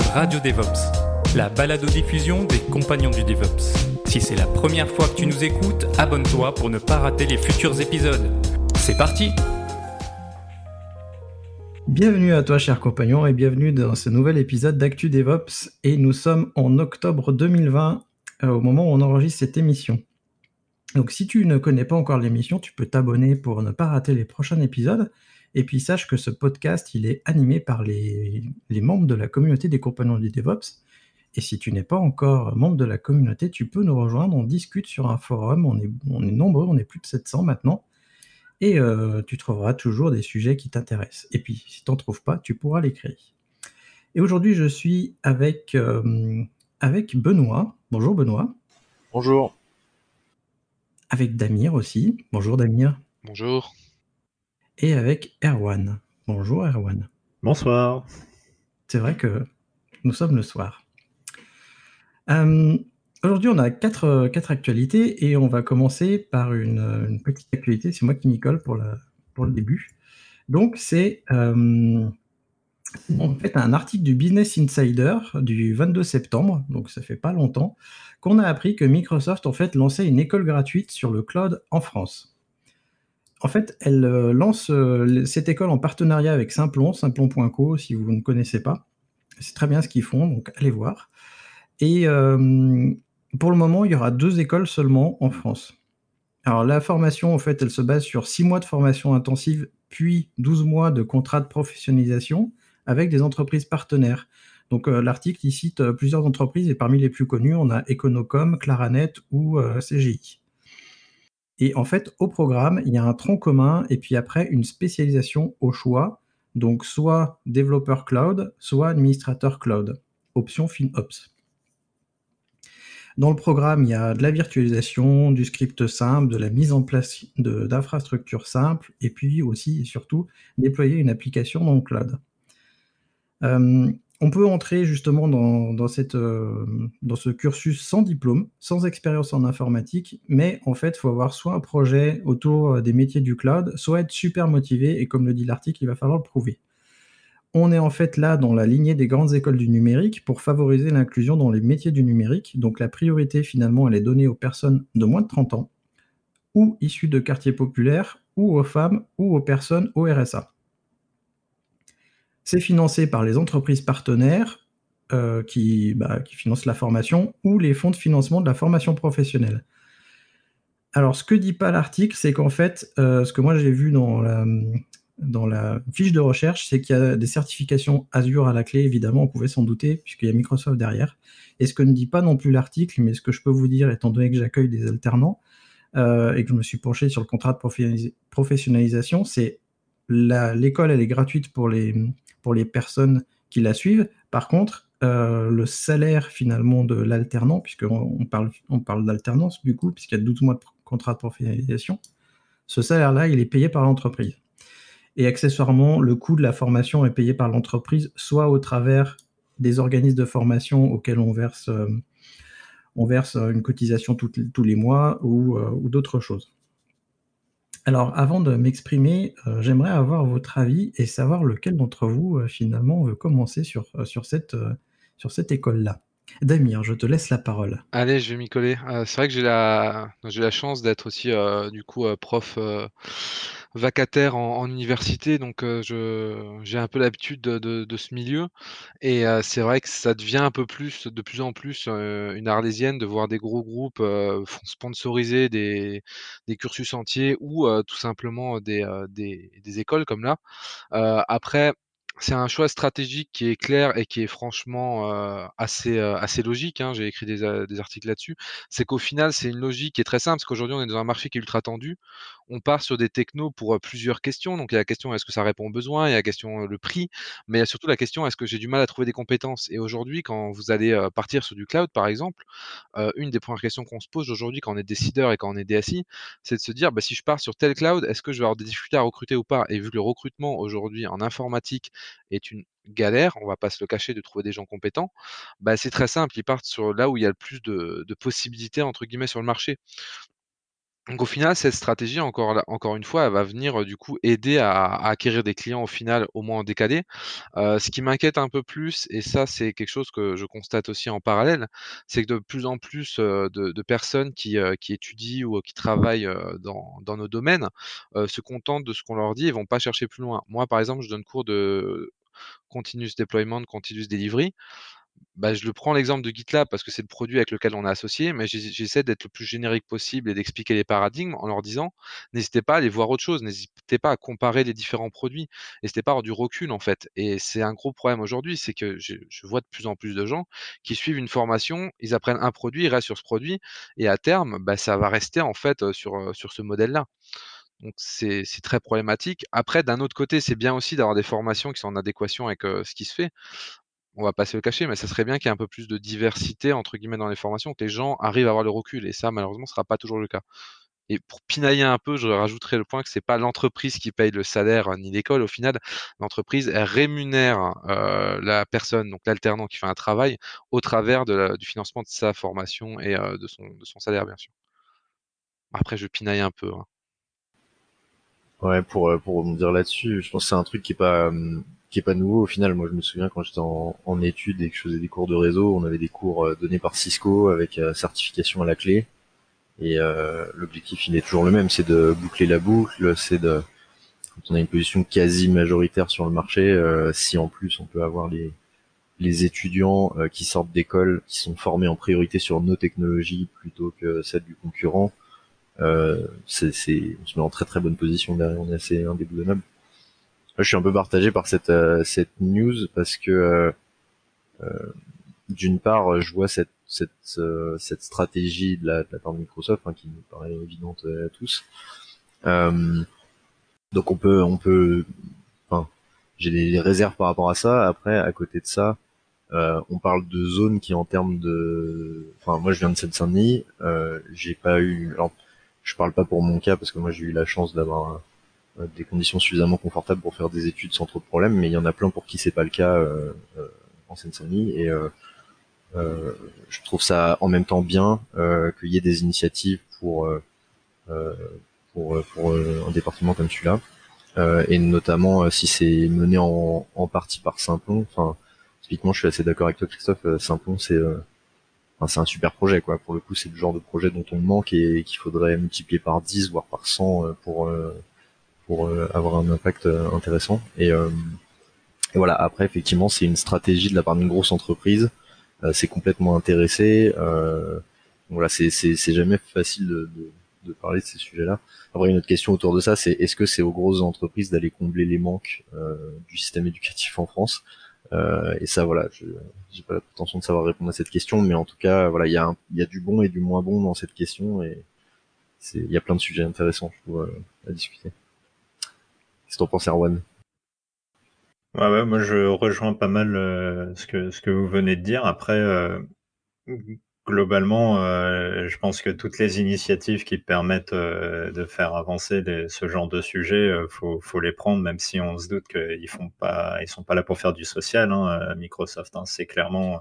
Radio DevOps, la balado-diffusion des compagnons du DevOps. Si c'est la première fois que tu nous écoutes, abonne-toi pour ne pas rater les futurs épisodes. C'est parti Bienvenue à toi, cher compagnon, et bienvenue dans ce nouvel épisode d'Actu DevOps. Et nous sommes en octobre 2020, euh, au moment où on enregistre cette émission. Donc, si tu ne connais pas encore l'émission, tu peux t'abonner pour ne pas rater les prochains épisodes. Et puis, sache que ce podcast, il est animé par les, les membres de la communauté des compagnons du DevOps. Et si tu n'es pas encore membre de la communauté, tu peux nous rejoindre. On discute sur un forum. On est, on est nombreux, on est plus de 700 maintenant et euh, tu trouveras toujours des sujets qui t'intéressent. Et puis, si tu n'en trouves pas, tu pourras l'écrire. Et aujourd'hui, je suis avec, euh, avec Benoît. Bonjour Benoît. Bonjour. Avec Damir aussi. Bonjour Damir. Bonjour. Et avec Erwan. Bonjour Erwan. Bonsoir. C'est vrai que nous sommes le soir. Euh, Aujourd'hui, on a quatre, quatre, actualités et on va commencer par une, une petite actualité. C'est moi qui m'y colle pour, la, pour le début. Donc, c'est euh, en fait un article du Business Insider du 22 septembre, donc ça fait pas longtemps, qu'on a appris que Microsoft en fait lançait une école gratuite sur le cloud en France. En fait, elle euh, lance euh, cette école en partenariat avec Simplon, simplon.co si vous ne connaissez pas. C'est très bien ce qu'ils font, donc allez voir. Et euh, pour le moment, il y aura deux écoles seulement en France. Alors la formation, en fait, elle se base sur six mois de formation intensive, puis 12 mois de contrat de professionnalisation avec des entreprises partenaires. Donc l'article, il cite plusieurs entreprises et parmi les plus connues, on a Econocom, Claranet ou CGI. Et en fait, au programme, il y a un tronc commun et puis après une spécialisation au choix. Donc soit développeur cloud, soit administrateur cloud. Option FinOps. Dans le programme, il y a de la virtualisation, du script simple, de la mise en place d'infrastructures simples, et puis aussi et surtout déployer une application dans le cloud. Euh, on peut entrer justement euh, dans, ce cursus sans diplôme, sans expérience en informatique, mais en fait, il faut avoir soit un projet autour des métiers du cloud, soit être super motivé, et comme le dit l'article, il va falloir le prouver. On est en fait là dans la lignée des grandes écoles du numérique pour favoriser l'inclusion dans les métiers du numérique. Donc la priorité finalement elle est donnée aux personnes de moins de 30 ans ou issues de quartiers populaires ou aux femmes ou aux personnes au RSA. C'est financé par les entreprises partenaires euh, qui, bah, qui, financent la formation ou les fonds de financement de la formation professionnelle. Alors ce que dit pas l'article, c'est qu'en fait, euh, ce que moi j'ai vu dans la, dans la fiche de recherche, c'est qu'il y a des certifications Azure à la clé, évidemment, on pouvait s'en douter, puisqu'il y a Microsoft derrière. Et ce que ne dit pas non plus l'article, mais ce que je peux vous dire, étant donné que j'accueille des alternants, euh, et que je me suis penché sur le contrat de professionnalisation, c'est l'école, elle est gratuite pour les, pour les personnes qui la suivent. Par contre, euh, le salaire finalement de l'alternant, puisqu'on on parle, on parle d'alternance du coup, puisqu'il y a 12 mois de contrat de professionnalisation, ce salaire-là, il est payé par l'entreprise. Et accessoirement, le coût de la formation est payé par l'entreprise, soit au travers des organismes de formation auxquels on verse, euh, on verse une cotisation tous les mois ou, euh, ou d'autres choses. Alors, avant de m'exprimer, euh, j'aimerais avoir votre avis et savoir lequel d'entre vous, finalement, veut commencer sur, sur cette, sur cette école-là. Damir, je te laisse la parole. Allez, je vais m'y coller. c'est vrai que j'ai la, chance d'être aussi, du coup, prof vacataire en, université, donc j'ai un peu l'habitude de, ce milieu. Et c'est vrai que ça devient un peu plus, de plus en plus, une arlésienne de voir des gros groupes sponsoriser des, cursus entiers ou tout simplement des, écoles comme là. après, c'est un choix stratégique qui est clair et qui est franchement assez, logique. Hein. J'ai écrit des, des articles là-dessus. C'est qu'au final, c'est une logique qui est très simple, parce qu'aujourd'hui, on est dans un marché qui est ultra tendu. On part sur des technos pour plusieurs questions. Donc, il y a la question est-ce que ça répond aux besoins? Il y a la question le prix, mais il y a surtout la question est-ce que j'ai du mal à trouver des compétences? Et aujourd'hui, quand vous allez partir sur du cloud, par exemple, une des premières questions qu'on se pose aujourd'hui quand on est décideur et quand on est DSI, c'est de se dire bah, si je pars sur tel cloud, est-ce que je vais avoir des difficultés à recruter ou pas? Et vu que le recrutement aujourd'hui en informatique est une galère, on va pas se le cacher, de trouver des gens compétents, bah, c'est très simple, ils partent sur là où il y a le plus de, possibilités entre guillemets sur le marché. Donc au final, cette stratégie, encore, encore une fois, elle va venir du coup aider à, acquérir des clients au final au moins en décalé. ce qui m'inquiète un peu plus, et ça c'est quelque chose que je constate aussi en parallèle, c'est que de plus en plus de, personnes qui, étudient ou qui travaillent dans, dans, nos domaines se contentent de ce qu'on leur dit et vont pas chercher plus loin. Moi, par exemple, je donne cours de continuous deployment, continuous delivery. Bah, je le prends l'exemple de GitLab parce que c'est le produit avec lequel on est associé, mais j'essaie d'être le plus générique possible et d'expliquer les paradigmes en leur disant n'hésitez pas à aller voir autre chose, n'hésitez pas à comparer les différents produits, n'hésitez pas à avoir du recul en fait. Et c'est un gros problème aujourd'hui, c'est que je, vois de plus en plus de gens qui suivent une formation, ils apprennent un produit, ils restent sur ce produit, et à terme, bah, ça va rester en fait sur, sur ce modèle-là. Donc c'est très problématique. Après, d'un autre côté, c'est bien aussi d'avoir des formations qui sont en adéquation avec ce qui se fait on va pas se le mais ça serait bien qu'il y ait un peu plus de diversité entre guillemets dans les formations, que les gens arrivent à avoir le recul. Et ça, malheureusement, ce sera pas toujours le cas. Et pour pinailler un peu, je rajouterai le point que c'est pas l'entreprise qui paye le salaire ni l'école. Au final, l'entreprise rémunère euh, la personne, donc l'alternant qui fait un travail, au travers du financement de sa formation et euh, de, son, salaire, bien sûr. Après, je pinaille un peu. Hein. Ouais, pour euh, pour dire là-dessus, je pense que c'est un truc qui est pas qui est pas nouveau au final. Moi, je me souviens quand j'étais en, en études et que je faisais des cours de réseau, on avait des cours euh, donnés par Cisco avec euh, certification à la clé. Et euh, l'objectif, il est toujours le même, c'est de boucler la boucle, c'est de quand on a une position quasi majoritaire sur le marché, si en plus on peut avoir les les étudiants qui sortent d'école, qui sont formés en priorité sur nos technologies plutôt que celles du concurrent, euh, c'est, on se met en très très bonne position derrière, on est assez indéboulonnable je suis un peu partagé par cette euh, cette news parce que euh, euh, d'une part, je vois cette cette cette stratégie de la, de la part de Microsoft hein, qui nous paraît évidente à tous. donc on peut on peut enfin j'ai des réserves par rapport à ça. Après, à côté de ça, euh, on parle de zones qui en termes de, enfin moi je viens de Seine-Saint-Denis, euh, j'ai pas eu, alors je parle pas pour mon cas parce que moi j'ai eu la chance d'avoir des conditions suffisamment confortables pour faire des études sans trop de problèmes, mais il y en a plein pour qui c'est pas le cas euh, euh, en Seine-Saint-Denis et je trouve ça en même temps bien qu'il y ait des initiatives pour pour, pour un département comme celui-là, et notamment si c'est mené en, en partie par Saint-Plon. Enfin, typiquement, je suis assez d'accord avec toi, Christophe. Saint-Plon, c'est c'est un super projet, quoi. Pour le coup, c'est le genre de projet dont on manque et qu'il faudrait multiplier par 10, voire par 100 pour pour euh, avoir un impact euh, intéressant. Et, euh, et, voilà, après effectivement c'est une stratégie de la part d'une grosse entreprise, c'est complètement intéressé. voilà, c'est jamais facile de, de, de, parler de ces sujets-là. Après une autre question autour de ça, c'est est-ce que c'est aux grosses entreprises d'aller combler les manques du système éducatif en France? Euh, et ça, voilà, je j'ai pas la prétention de savoir répondre à cette question, mais en tout cas, voilà, il y a y a du bon et du moins bon dans cette question, et il y a plein de sujets intéressants, je trouve, à discuter. Qu'est-ce que t'en penses, Erwan? Ouais, moi je rejoins pas mal euh, ce que ce que vous venez de dire. Après, euh, globalement, euh, je pense que toutes les initiatives qui permettent de faire avancer ce genre de sujet, faut faut les prendre, même si on se doute qu'ils font pas, ils sont pas là pour faire du social. Hein, Microsoft, hein, c'est clairement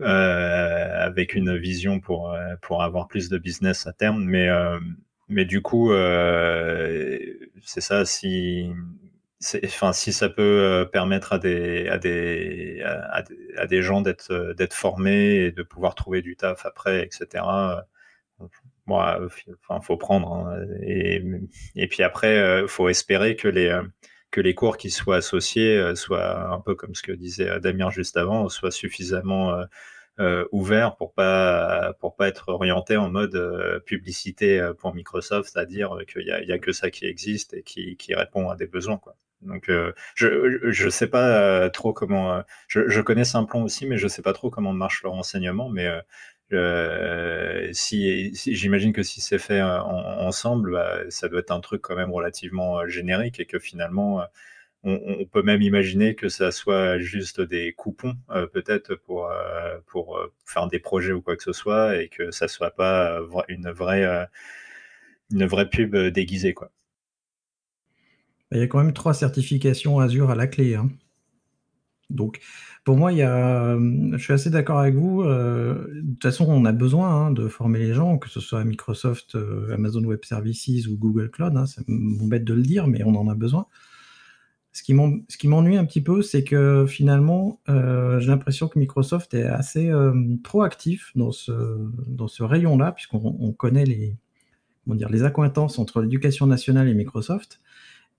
avec une vision pour pour avoir plus de business à terme, mais mais du coup, euh, c'est ça, si, enfin, si ça peut euh, permettre à des, à des, à, des gens d'être, euh, d'être formés et de pouvoir trouver du taf après, etc. Bon, enfin, faut prendre. Hein, et, et puis après, faut espérer que les, que les cours qui soient associés soient un peu comme ce que disait Damien juste avant, soient suffisamment euh, ouvert pour pas pour pas être orienté en mode euh, publicité euh, pour Microsoft, c'est-à-dire qu'il y a, y a, que ça qui existe et qui, qui répond à des besoins quoi. Donc, je je sais pas trop comment. je, je connais Simplon aussi, mais je sais pas trop comment marche leur enseignement. Mais si, j'imagine que si c'est fait ensemble, bah, ça doit être un truc quand même relativement générique et que finalement on, peut même imaginer que ça soit juste des coupons, euh, peut-être pour euh, pour euh, faire des projets ou quoi que ce soit, et que ça soit pas une vraie une vraie pub déguisée, quoi. Il y a quand même trois certifications Azure à la clé. Hein. Donc, pour moi, il y a, je suis assez d'accord avec vous. de toute façon, on a besoin hein, de former les gens, que ce soit Microsoft, Amazon Web Services ou Google Cloud. Hein, c'est bête de le dire, mais on en a besoin. Ce qui m'ennuie un petit peu, c'est que finalement, euh, j'ai l'impression que Microsoft est assez euh, proactif dans ce, dans ce rayon-là, puisqu'on connaît les, comment accointances entre l'éducation nationale et Microsoft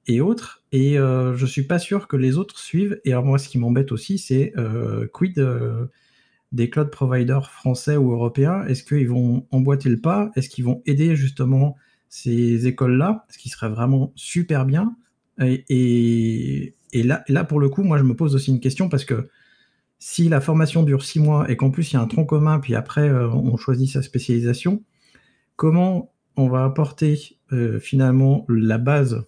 et autres. Et euh, je suis pas sûr que les autres suivent. Et alors moi, ce qui m'embête aussi, c'est euh, quid des cloud providers français ou européens? Est-ce qu'ils vont emboîter le pas? Est-ce qu'ils vont aider justement ces écoles-là? Ce qui serait vraiment super bien et, là, là, pour le coup, moi, je me pose aussi une question parce que si la formation dure six mois et qu'en plus il y a un tronc commun, puis après euh, on choisit sa spécialisation, comment on va apporter euh, finalement la base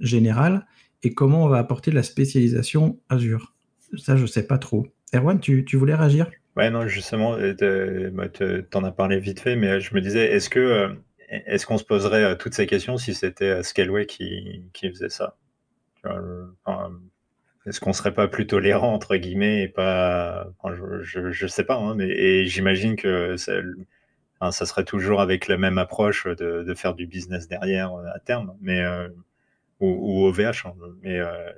générale et comment on va apporter la spécialisation Azure? Ça, je sais pas trop. Erwan, tu, voulais réagir? Ouais, non, justement, euh, bah, tu en as parlé vite fait, mais je me disais, est-ce que est-ce qu'on se poserait toutes ces questions si c'était Scaleway qui, qui faisait ça? Est-ce qu'on serait pas plus tolérant entre guillemets et pas je, sais pas hein, mais j'imagine que ça, serait toujours avec la même approche de, faire du business derrière euh, à terme mais euh, ou, ou, au VH hein, mais euh,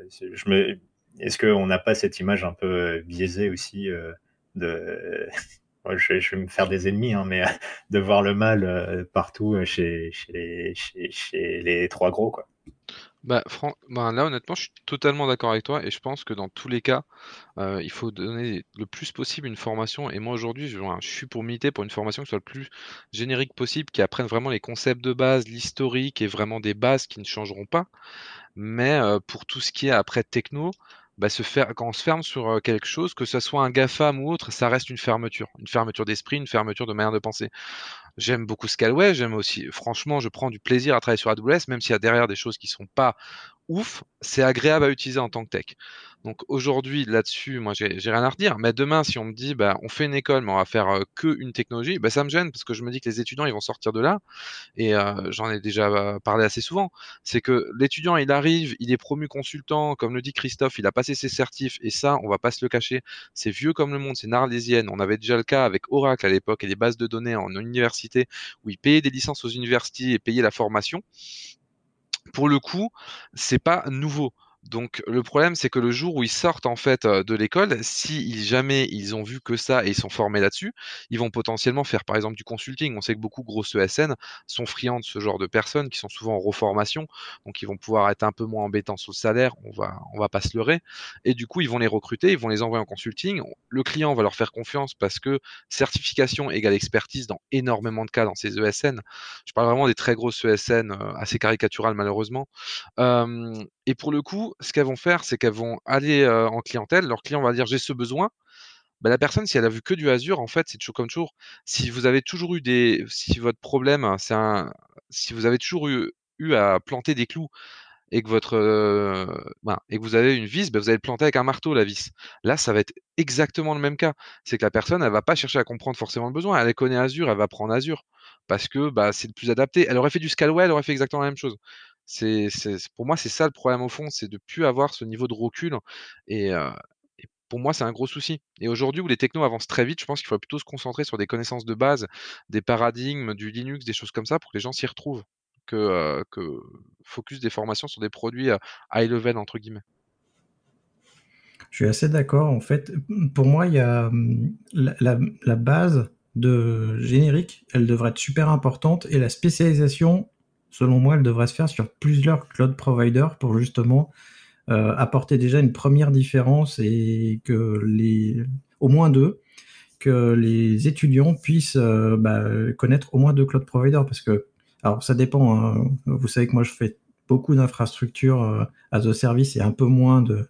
est-ce qu'on n'a pas cette image un peu biaisée aussi de je, vais me faire des ennemis, hein, mais de voir le mal partout chez, chez, les, chez, chez les trois gros. Quoi. Bah, bah, là, honnêtement, je suis totalement d'accord avec toi et je pense que dans tous les cas, euh, il faut donner le plus possible une formation. Et moi, aujourd'hui, je, suis pour militer pour une formation qui soit le plus générique possible, qui apprenne vraiment les concepts de base, l'historique et vraiment des bases qui ne changeront pas. Mais euh, pour tout ce qui est après techno, bah, quand on se ferme sur euh, quelque chose, que ce soit un GAFAM ou autre, ça reste une fermeture. Une fermeture d'esprit, une fermeture de manière de penser. J'aime beaucoup Scalway, j'aime aussi, franchement, je prends du plaisir à travailler sur AWS, même s'il y a derrière des choses qui sont pas ouf, c'est agréable à utiliser en tant que tech. Donc aujourd'hui, là-dessus, moi, j'ai rien à redire. Mais demain, si on me dit, bah, on fait une école, mais on va faire euh, que une technologie, bah, ça me gêne parce que je me dis que les étudiants, ils vont sortir de là. Et j'en ai déjà euh, parlé assez souvent. C'est que l'étudiant, il arrive, il est promu consultant, comme le dit Christophe, il a passé ses certifs. Et ça, on va pas se le cacher. C'est vieux comme le monde, c'est narlésienne. On avait déjà le cas avec Oracle à l'époque et les bases de données en université où ils payaient des licences aux universités et payaient la formation pour le coup, c'est pas nouveau. Donc le problème, c'est que le jour où ils sortent en fait de l'école, si jamais ils ont vu que ça et ils sont formés là-dessus, ils vont potentiellement faire par exemple du consulting. On sait que beaucoup de grosses ESN sont friands de ce genre de personnes qui sont souvent en reformation, donc ils vont pouvoir être un peu moins embêtants sur le salaire. On va, on va pas se leurrer. Et du coup, ils vont les recruter, ils vont les envoyer en consulting. Le client va leur faire confiance parce que certification égale expertise dans énormément de cas dans ces ESN. Je parle vraiment des très grosses ESN assez caricaturales malheureusement. Et pour le coup, ce qu'elles vont faire, c'est qu'elles vont aller en clientèle. Leur client va dire j'ai ce besoin. Bah, la personne, si elle a vu que du Azure, en fait, c'est toujours comme toujours. Si vous avez toujours eu des, si votre problème, hein, c'est un, si vous avez toujours eu, à planter des clous et que votre, ben, et que vous avez une vis, ben, vous allez le planter avec un marteau la vis. Là, ça va être exactement le même cas. C'est que la personne, elle va pas chercher à comprendre forcément le besoin. Elle connaît Azure, elle va prendre Azure parce que bah, c'est le plus adapté. Elle aurait fait du Scalway, elle aurait fait exactement la même chose. C'est, pour moi, c'est ça le problème au fond, c'est de plus avoir ce niveau de recul. Et, pour moi, c'est un gros souci. Et aujourd'hui, où les technos avancent très vite, je pense qu'il faudrait plutôt se concentrer sur des connaissances de base, des paradigmes, du Linux, des choses comme ça, pour que les gens s'y retrouvent, que, focus des formations sur des produits high level entre guillemets. Je suis assez d'accord. En fait, pour moi, il y a mmh, la, base de générique, elle devrait être super importante et la spécialisation, selon moi, elle devrait se faire sur plusieurs cloud providers pour justement euh, apporter déjà une première différence et que les, au moins deux, que les étudiants puissent euh, bah, connaître au moins deux cloud providers parce que, alors ça dépend, hein. vous savez que moi je fais beaucoup d'infrastructures as a service et un peu moins de,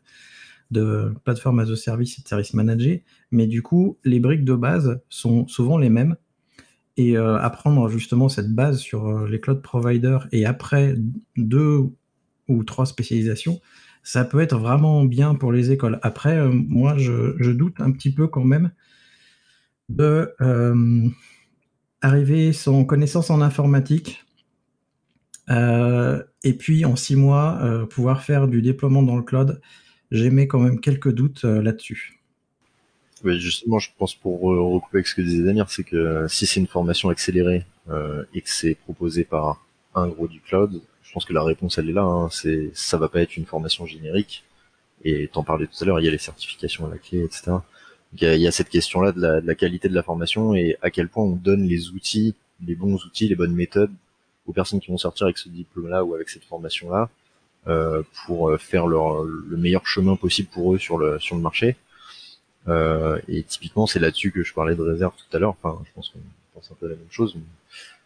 de plateformes as a service et de services managés. Mais du coup, les briques de base sont souvent les mêmes. Et apprendre justement cette base sur les cloud providers et après deux ou trois spécialisations, ça peut être vraiment bien pour les écoles. Après, moi, je, doute un petit peu quand même de sans connaissance en informatique euh, et puis en six mois euh, pouvoir faire du déploiement dans le cloud. J'émets quand même quelques doutes euh, là-dessus. Justement, je pense pour recouper avec ce que disait Damir, c'est que si c'est une formation accélérée et que c'est proposé par un gros du cloud, je pense que la réponse elle est là. Hein, c'est ça va pas être une formation générique. Et t'en parlais tout à l'heure, il y a les certifications à la clé, etc il y, a, cette question-là de la, qualité de la formation et à quel point on donne les outils, les bons outils, les bonnes méthodes aux personnes qui vont sortir avec ce diplôme-là ou avec cette formation-là euh, pour euh, faire leur, le meilleur chemin possible pour eux sur le sur le marché. Euh, et typiquement, c'est là-dessus que je parlais de réserve tout à l'heure. Enfin, je pense qu'on pense un peu à la même chose.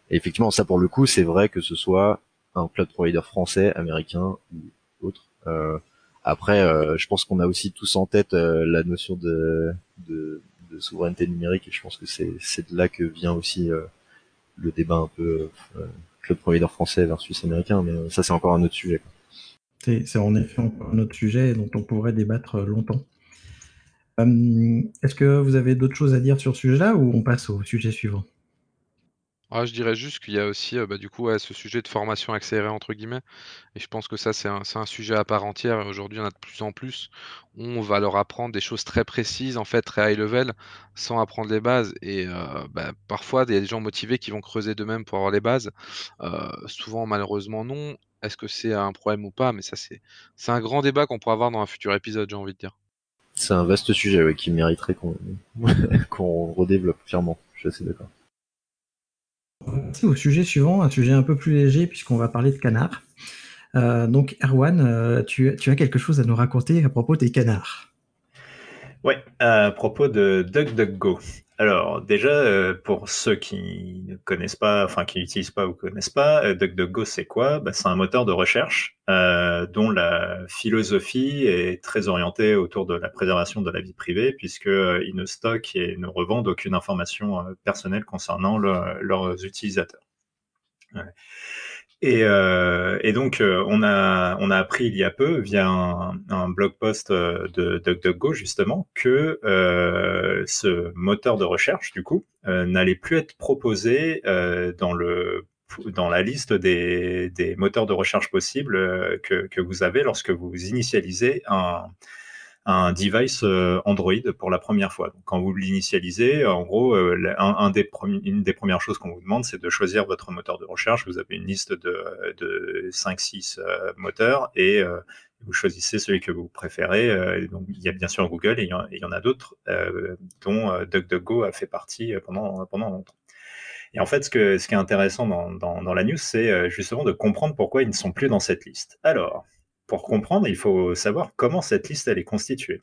Et effectivement, ça pour le coup, c'est vrai que ce soit un cloud provider français, américain ou autre. Euh, après, euh, je pense qu'on a aussi tous en tête euh, la notion de, de, de, souveraineté numérique et je pense que c'est de là que vient aussi euh, le débat un peu club provider français versus américain, mais ça c'est encore un autre sujet. C'est en effet un autre sujet dont on pourrait débattre longtemps. Est-ce que vous avez d'autres choses à dire sur ce sujet-là ou on passe au sujet suivant? Ah, je dirais juste qu'il y a aussi, bah, du coup, ce sujet de formation accélérée entre guillemets et je pense que ça, c'est un sujet à part entière aujourd'hui, en a de plus en plus. On va leur apprendre des choses très précises, en fait, très high level, sans apprendre les bases et bah, parfois, il y a des gens motivés qui vont creuser d'eux-mêmes pour avoir les bases. souvent, malheureusement, non. Est-ce que c'est un problème ou pas? Mais ça, c'est un grand débat qu'on pourra avoir dans un futur épisode, j'ai envie de dire. C'est un vaste sujet, qui mériterait qu'on qu'on redéveloppe, clairement. Je suis assez d'accord au sujet suivant, un sujet un peu plus léger puisqu'on va parler de canards. Euh, donc Erwan, euh, tu, as quelque chose à nous raconter à propos des canards. Oui, à propos de DuckDuckGo. Alors déjà, euh, pour ceux qui ne connaissent pas, enfin qui n'utilisent pas ou connaissent pas, euh, DuckDuckGo c'est quoi? Bah, C'est un moteur de recherche euh, dont la philosophie est très orientée autour de la préservation de la vie privée, puisqu'ils ne stockent et ne revendent aucune information personnelle concernant leurs utilisateurs. Et, euh, et, donc, euh, on, a, on a appris il y a peu, via un, blog post euh, de DuckDuckGo, justement, que euh, ce moteur de recherche, du coup, euh, n'allait plus être proposé dans, le, dans la liste des, des moteurs de recherche possibles que, que, vous avez lorsque vous initialisez un, un device euh, Android pour la première fois. Quand vous l'initialisez, en gros, euh, une des premières choses qu'on vous demande, c'est de choisir votre moteur de recherche. Vous avez une liste de, de 5-6 euh, moteurs et vous choisissez celui que vous préférez. donc, il y a bien sûr Google et il y en, a d'autres, dont DuckDuckGo a fait partie pendant, pendant longtemps. Et en fait, ce qui est intéressant dans, dans, dans la news, c'est justement de comprendre pourquoi ils ne sont plus dans cette liste. Alors, pour comprendre, il faut savoir comment cette liste elle est constituée.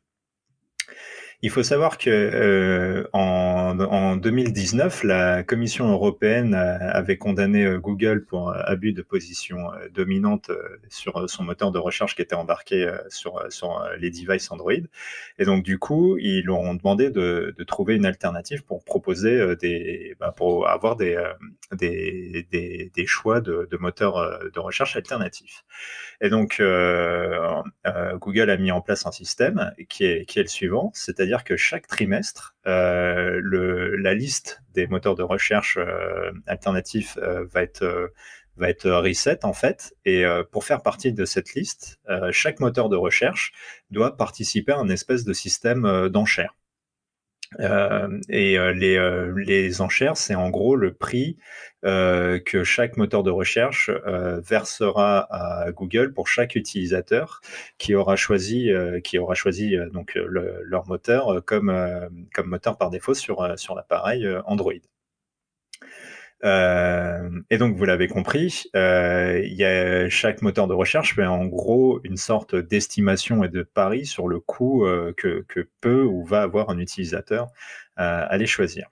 Il faut savoir que euh, en, en, 2019, la Commission européenne avait condamné euh, Google pour euh, abus de position dominante sur son moteur de recherche qui était embarqué sur, sur les devices Android. Et donc du coup, ils leur ont demandé de, de trouver une alternative pour proposer des, bah, pour avoir des, des, des choix de, de moteurs de recherche alternatifs. Et donc Google a mis en place un système qui est, qui est le suivant, c'est-à-dire c'est-à-dire que chaque trimestre, euh, la liste des moteurs de recherche euh, alternatifs euh, va être va être reset en fait. Et pour faire partie de cette liste, chaque moteur de recherche doit participer à un espèce de système d'enchères. Euh, et euh, les, euh, les, enchères, c'est en gros le prix que chaque moteur de recherche versera à Google pour chaque utilisateur qui aura choisi, qui aura choisi donc leur moteur comme, comme moteur par défaut sur, sur l'appareil Android. Euh, et donc, vous l'avez compris, euh, y a, chaque moteur de recherche fait en gros une sorte d'estimation et de pari sur le coût euh, que, que, peut ou va avoir un utilisateur à les choisir.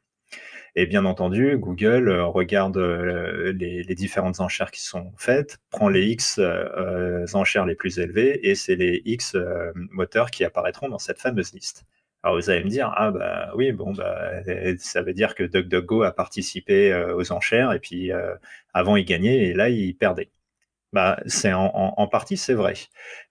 Et bien entendu, Google regarde les, différentes enchères qui sont faites, prend les X enchères les plus élevées, et c'est les X moteurs qui apparaîtront dans cette fameuse liste. Alors vous allez me dire, ah bah oui, bon, bah, ça veut dire que DuckDuckGo a participé aux enchères, et puis avant il gagnait, et là il perdait. Bah, c'est en, partie c'est vrai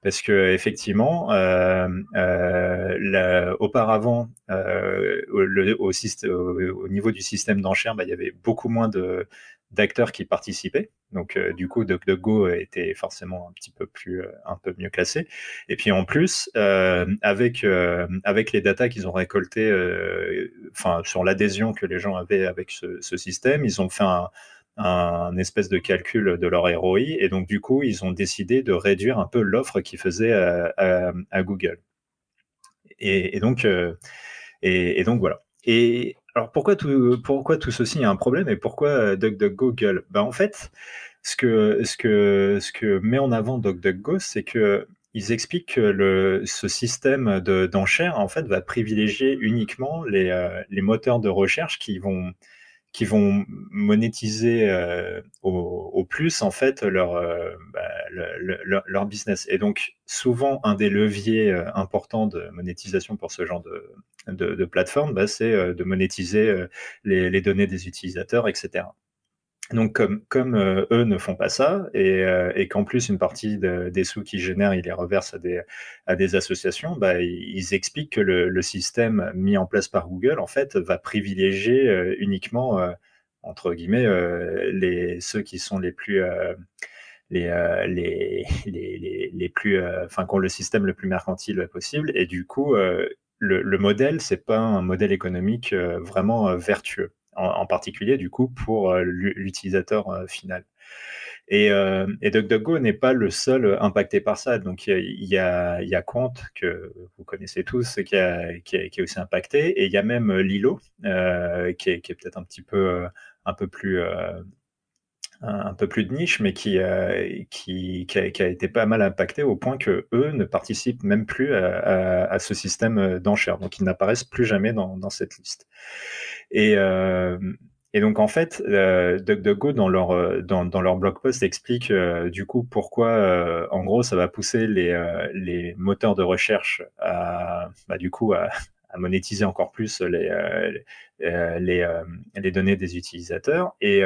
parce que effectivement euh, euh, auparavant euh, au, niveau du système d'enchères bah, il y avait beaucoup moins de d'acteurs qui participaient donc du coup DuckDuckGo était forcément un petit peu plus un peu mieux classé et puis en plus avec avec les datas qu'ils ont récoltées enfin sur l'adhésion que les gens avaient avec ce, système ils ont fait un espèce de calcul de leur ROI et donc du coup ils ont décidé de réduire un peu l'offre qu'ils faisaient à, Google. Et, donc euh, et, donc voilà. Et alors pourquoi tout pourquoi tout ceci a un problème et pourquoi DuckDuckGo gueule? Ben, en fait ce que ce que ce que met en avant DuckDuckGo c'est que ils expliquent que ce système d'enchères en fait va privilégier uniquement les, euh, les moteurs de recherche qui vont qui vont monétiser euh, au, plus en fait leur, euh, bah, leur, business. Et donc souvent un des leviers euh, importants de monétisation pour ce genre de, de, plateforme, bah, c'est de monétiser les, les, données des utilisateurs, etc. Donc, comme, euh, eux ne font pas ça, et, euh, qu'en plus une partie des sous qu'ils génèrent, ils les reversent à des, associations, bah, ils, expliquent que le, système mis en place par Google, en fait, va privilégier euh, uniquement, entre guillemets, ceux qui sont les plus... Les, plus, enfin, le système le plus mercantile possible. Et du coup, le, le modèle, c'est pas un modèle économique vraiment vertueux en, particulier du coup pour euh, l'utilisateur euh, final. Et, euh, DuckDuckGo n'est pas le seul impacté par ça. Donc il y a, a Quant, que vous connaissez tous, qui, a, qui, est aussi impacté. Et il y a même Lilo, euh, qui est, peut-être un petit peu, un peu plus... Euh, un peu plus de niche, mais qui, qui, qui, a, qui, a, été pas mal impacté au point que eux ne participent même plus à, ce système d'enchères. Donc ils n'apparaissent plus jamais dans, cette liste. Et, euh, et donc en fait, euh, DuckDuckGo dans leur euh, dans, dans leur blog post explique euh, du coup pourquoi euh, en gros ça va pousser les, les moteurs de recherche à bah, du coup à, monétiser encore plus les les, les, données des utilisateurs. Et,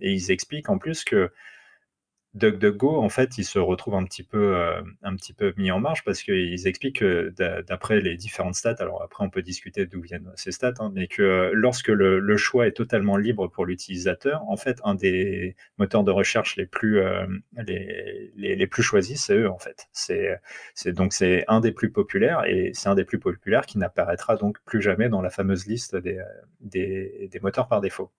ils expliquent en plus que DuckDuckGo, en fait, il se retrouve un petit peu, euh, un petit peu mis en marge parce qu'ils expliquent que d'après les différentes stats, alors après on peut discuter d'où viennent ces stats, hein, mais que lorsque le, choix est totalement libre pour l'utilisateur, en fait, un des moteurs de recherche les plus, euh, les, les, plus choisis, c'est eux, en fait. C'est donc c'est un des plus populaires et c'est un des plus populaires qui n'apparaîtra donc plus jamais dans la fameuse liste des, des, des, moteurs par défaut.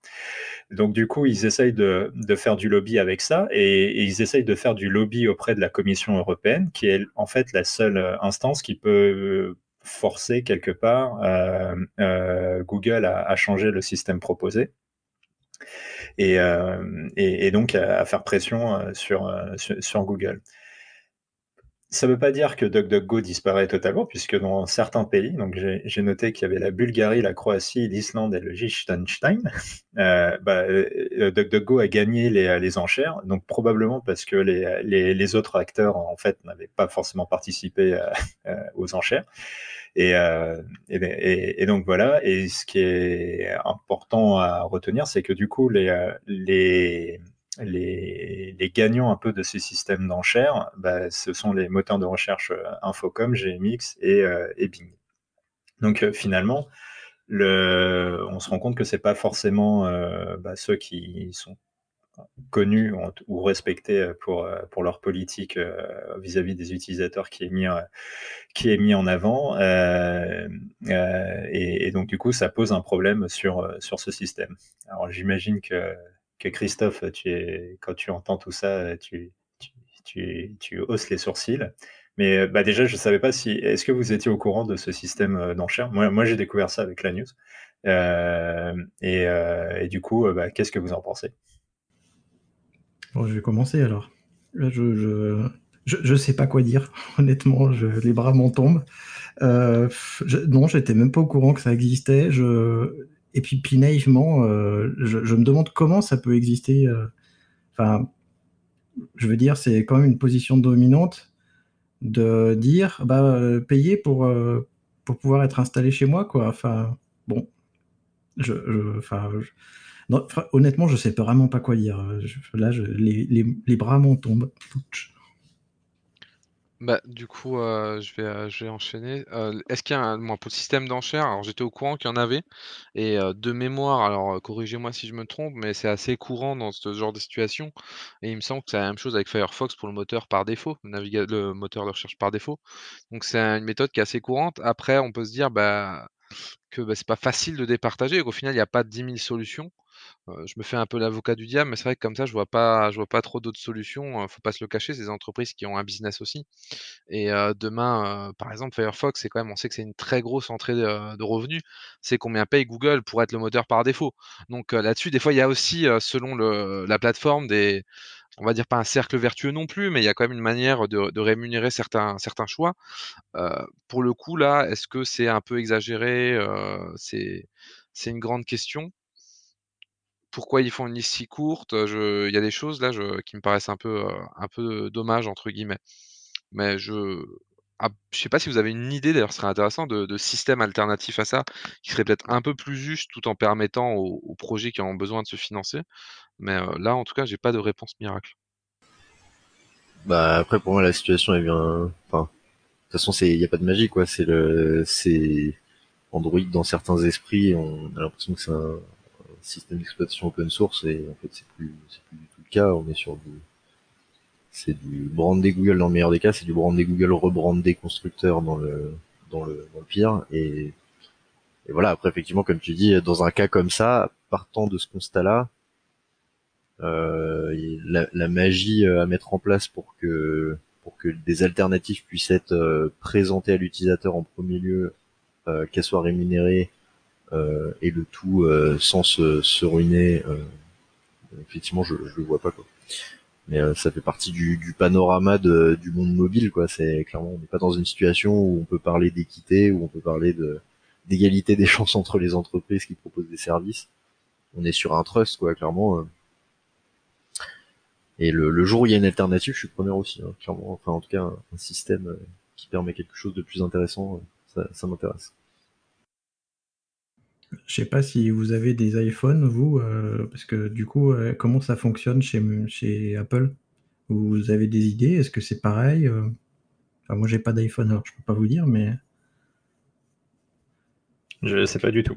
Donc du coup, ils essayent de, de faire du lobby avec ça et ils essayent de faire du lobby auprès de la Commission européenne, qui est en fait la seule euh, instance qui peut euh, forcer quelque part euh, Google à, changer le système proposé. Et, donc à, faire pression sur, sur Google. Ça ne veut pas dire que DuckDuckGo disparaît totalement, puisque dans certains pays, donc j'ai noté qu'il y avait la Bulgarie, la Croatie, l'Islande et le Liechtenstein, euh, bah, euh, DuckDuckGo a gagné les, les, enchères, donc probablement parce que les, les, autres acteurs en fait n'avaient pas forcément participé euh, euh aux enchères. Et, euh, et, donc voilà. Et ce qui est important à retenir, c'est que du coup les les, gagnants un peu de ce système d'enchères, bah, ce sont les moteurs de recherche euh, Infocom, GMX et, euh, Bing. Donc euh, finalement, le, on se rend compte que c'est pas forcément bah, ceux qui sont connus ou respectés pour, pour leur politique vis-à-vis des utilisateurs qui est mis, qui est mis en avant. et, et, donc du coup, ça pose un problème sur, sur ce système. Alors j'imagine que que Christophe, tu es, quand tu entends tout ça, tu, tu, tu, hausses les sourcils. Mais euh, bah déjà, je ne savais pas si. Est-ce que vous étiez au courant de ce système euh, d'enchères? Moi, moi j'ai découvert ça avec la news. Euh, et, et, du coup, bah, qu'est-ce que vous en pensez? Bon, Je vais commencer alors. je, je, je, je, sais pas quoi dire. Honnêtement, je, les bras m'en tombent. Euh, non, j'étais même pas au courant que ça existait. Je, et puis, puis naïvement, je, je, me demande comment ça peut exister. Enfin, je veux dire, c'est quand même une position dominante de dire, bah, payer pour, pour pouvoir être installé chez moi, quoi. Enfin, bon, je, enfin, honnêtement, je sais vraiment pas quoi dire. là, les, les, les, bras m'en tombent. Bah, du coup, euh, je vais, euh, je vais enchaîner. Euh, est-ce qu'il y a un, moi, pour le système d'enchères, alors j'étais au courant qu'il y en avait, et de mémoire, alors corrigez-moi si je me trompe, mais c'est assez courant dans ce genre de situation, et il me semble que c'est la même chose avec Firefox pour le moteur par défaut, le, moteur de recherche par défaut. Donc c'est une méthode qui est assez courante. Après, on peut se dire bah, que bah, c'est pas facile de départager, et qu'au final, il n'y a pas 10 000 solutions je me fais un peu l'avocat du diable, mais c'est vrai que comme ça, je vois pas, je vois pas trop d'autres solutions. ne faut pas se le cacher, c'est des entreprises qui ont un business aussi. Et demain, par exemple, Firefox, c'est quand même, on sait que c'est une très grosse entrée de, revenus. C'est combien paye Google pour être le moteur par défaut. Donc là-dessus, des fois, il y a aussi, selon la plateforme, des, on va dire pas un cercle vertueux non plus, mais il y a quand même une manière de, rémunérer certains, choix. pour le coup, là, est-ce que c'est un peu exagéré c'est une grande question pourquoi ils font une liste si courte Il y a des choses là qui me paraissent un peu, «dommages» entre guillemets. Mais je ah, sais pas si vous avez une idée, d'ailleurs ce serait intéressant, de, système alternatif à ça, qui serait peut-être un peu plus juste tout en permettant aux, projets qui ont besoin de se financer. Mais là, en tout cas, j'ai pas de réponse miracle. Bah après pour moi la situation est bien. Enfin, de toute façon il y a pas de magie quoi. C'est c'est Android dans certains esprits. On a l'impression que c'est un, système d'exploitation open source et en fait c'est plus c'est plus du tout le cas. On est sur du c'est du brandé Google dans le meilleur des cas, c'est du brandé Google rebrandé constructeur dans le dans le dans le pire et et voilà après effectivement comme tu dis dans un cas comme ça partant de ce constat là euh, la, la, magie à mettre en place pour que pour que des alternatives puissent être euh, présentées à l'utilisateur en premier lieu, euh, qu'elles soient rémunérées euh, et le tout euh, sans se, se ruiner. Euh, effectivement, je, je le vois pas quoi. Mais ça fait partie du, du panorama de, du monde mobile quoi. C'est clairement on n'est pas dans une situation où on peut parler d'équité, où on peut parler de d'égalité des chances entre les entreprises qui proposent des services. On est sur un trust quoi, clairement. Et le, le, jour où il y a une alternative, je suis premier aussi, hein, clairement. Enfin, en tout cas, un, un, système qui permet quelque chose de plus intéressant, ça, ça m'intéresse. Je sais pas si vous avez des iPhones, vous, euh, parce que du coup, euh, comment ça fonctionne chez, Apple? Vous avez des idées? Est-ce que c'est pareil euh? enfin, Moi, j'ai pas d'iPhone, alors je peux pas vous dire, mais. Je sais pas du tout.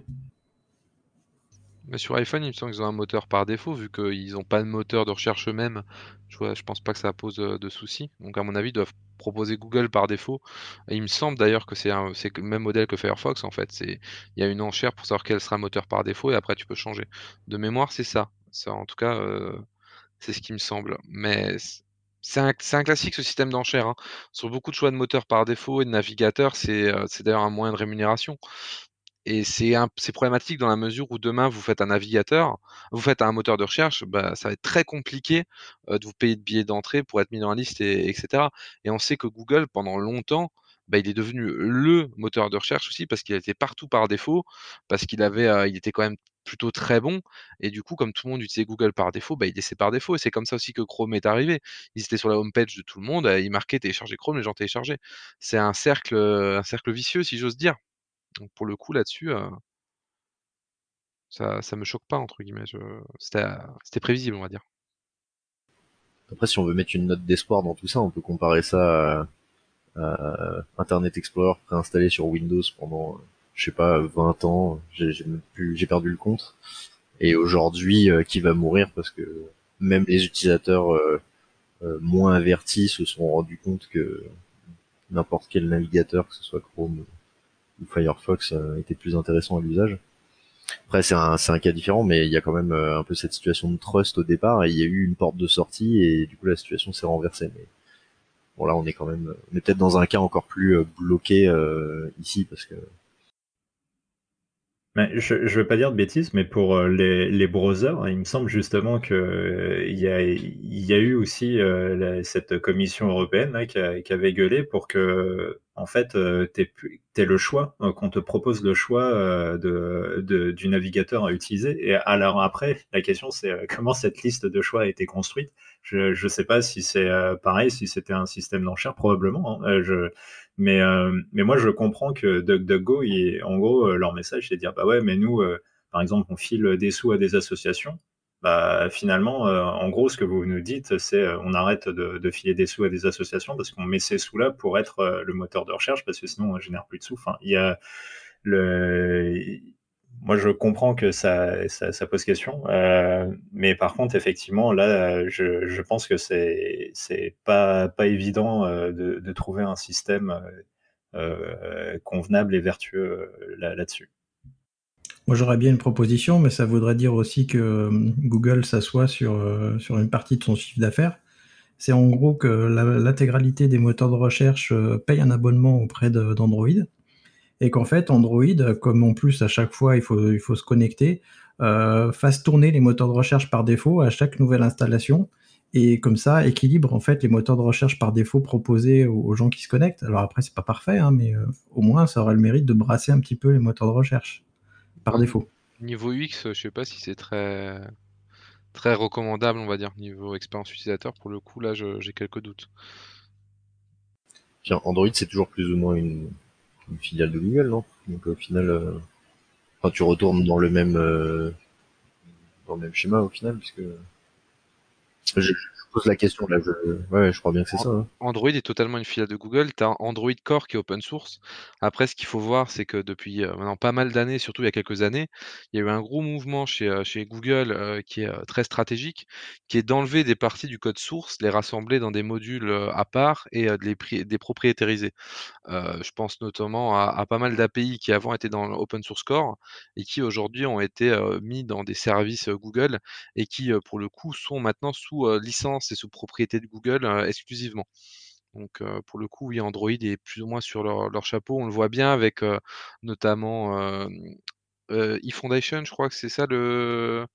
Mais sur iPhone, il me semble qu'ils ont un moteur par défaut, vu qu'ils n'ont pas de moteur de recherche eux-mêmes. Je, vois, je pense pas que ça pose de soucis. Donc, à mon avis, ils doivent proposer Google par défaut. Il me semble d'ailleurs que c'est le même modèle que Firefox en fait. Il y a une enchère pour savoir quel sera le moteur par défaut et après tu peux changer. De mémoire, c'est ça. En tout cas, euh, c'est ce qui me semble. Mais c'est un, un, classique ce système d'enchères. Hein. Sur beaucoup de choix de moteurs par défaut et de navigateurs, c'est euh, d'ailleurs un moyen de rémunération. Et c'est problématique dans la mesure où demain vous faites un navigateur, vous faites un moteur de recherche, bah, ça va être très compliqué de vous payer de billets d'entrée pour être mis dans la liste, et, etc. Et on sait que Google, pendant longtemps, bah, il est devenu le moteur de recherche aussi parce qu'il était partout par défaut, parce qu'il avait, il était quand même plutôt très bon. Et du coup, comme tout le monde utilisait Google par défaut, bah, il laissait par défaut. Et c'est comme ça aussi que Chrome est arrivé. Ils étaient sur la home page de tout le monde, ils marquaient télécharger Chrome, les gens téléchargeaient. C'est un cercle vicieux, si j'ose dire. Donc pour le coup là-dessus, ça ça me choque pas entre guillemets, c'était prévisible on va dire. Après si on veut mettre une note d'espoir dans tout ça, on peut comparer ça à, Internet Explorer préinstallé sur Windows pendant, je sais pas, 20 ans, j'ai j'ai perdu le compte et aujourd'hui, qui va mourir parce que même les utilisateurs, moins avertis se sont rendus compte que n'importe quel navigateur, que ce soit Chrome où Firefox euh, était plus intéressant à l'usage. Après, c'est un, cas différent, mais il y a quand même euh, un peu cette situation de trust au départ, et il y a eu une porte de sortie, et du coup, la situation s'est renversée. Mais bon, là, on est quand même, on est peut-être dans un cas encore plus euh, bloqué ici, parce que. Mais je ne veux pas dire de bêtises, mais pour les, browsers, il me semble justement que il y a, a eu aussi cette commission européenne qui, qui, avait gueulé pour que en fait, euh, tu es, le choix, euh, qu'on te propose le choix euh, de, du navigateur à utiliser. Et alors après, la question, c'est comment cette liste de choix a été construite? Je ne sais pas si c'est pareil, si c'était un système d'enchères, probablement. Hein. mais, moi, je comprends que DuckDuckGo, en gros, leur message, c'est de dire, bah ouais, mais nous, par exemple, on file des sous à des associations bah, finalement, euh, en gros, ce que vous nous dites, c'est euh, on arrête de, filer des sous à des associations parce qu'on met ces sous-là pour être euh, le moteur de recherche parce que sinon on génère plus de sous. Enfin, il y a le... Moi, je comprends que ça, ça, pose question, mais par contre, effectivement, là, je, pense que c'est c'est pas pas évident de, de, trouver un système convenable et vertueux là-dessus. Moi, j'aurais bien une proposition, mais ça voudrait dire aussi que euh, Google s'assoit sur, euh, sur une partie de son chiffre d'affaires. C'est en gros que l'intégralité des moteurs de recherche euh, paye un abonnement auprès d'Android. Et qu'en fait, Android, comme en plus à chaque fois il faut, il faut se connecter, fasse tourner les moteurs de recherche par défaut à chaque nouvelle installation. Et comme ça, équilibre en fait les moteurs de recherche par défaut proposés aux, gens qui se connectent. Alors après, c'est pas parfait, hein, mais au moins ça aurait le mérite de brasser un petit peu les moteurs de recherche par défaut. Niveau UX, je sais pas si c'est très très recommandable, on va dire, niveau expérience utilisateur. Pour le coup, là, j'ai quelques doutes. Android, c'est toujours plus ou moins une, filiale de Google, non? Donc au final, euh, tu retournes dans le même euh, dans le même schéma au final, puisque je, pose la question là. Je... Ouais, je crois bien que c'est ça. Hein. Android est totalement une filiale de Google. Tu as Android Core qui est open source. Après, ce qu'il faut voir, c'est que depuis euh, maintenant pas mal d'années, surtout il y a quelques années, il y a eu un gros mouvement chez, euh, chez Google euh, qui est très stratégique, qui est d'enlever des parties du code source, les rassembler dans des modules à part et de les des propriétariser. je pense notamment à, pas mal d'API qui avant étaient dans l'open source core et qui aujourd'hui ont été mis dans des services Google et qui, pour le coup, sont maintenant sous licence et sous propriété de Google exclusivement. Donc pour le coup, oui, Android est plus ou moins sur leur, chapeau. On le voit bien avec notamment eFoundation, je crois que c'est ça le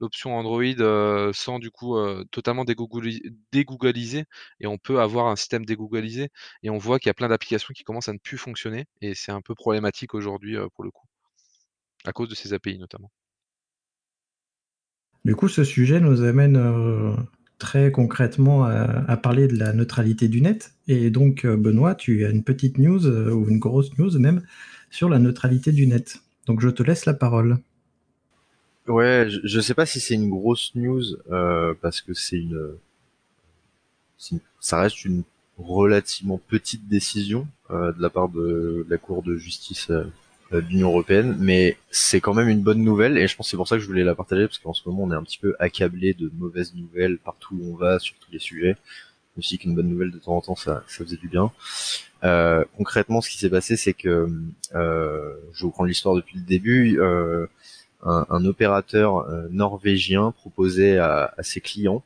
l'option Android sans du coup totalement dégoogliser et on peut avoir un système dégoogliser et on voit qu'il y a plein d'applications qui commencent à ne plus fonctionner et c'est un peu problématique aujourd'hui pour le coup à cause de ces API notamment. Du coup, ce sujet nous amène très concrètement à, parler de la neutralité du net. Et donc, euh, Benoît, tu as une petite news, euh, ou une grosse news même, sur la neutralité du net. Donc, je te laisse la parole. Ouais, je ne sais pas si c'est une grosse news, euh, parce que c'est une, Ça reste une relativement petite décision de la part de la Cour de justice de l'Union européenne, mais c'est quand même une bonne nouvelle et je pense c'est pour ça que je voulais la partager parce qu'en ce moment on est un petit peu accablé de mauvaises nouvelles partout où on va sur tous les sujets. Aussi qu'une bonne nouvelle de temps en temps ça, ça faisait du bien. Euh, concrètement, ce qui s'est passé, c'est que euh, je vous prends l'histoire depuis le début. Euh, un, un, opérateur euh, norvégien proposait à, à, ses clients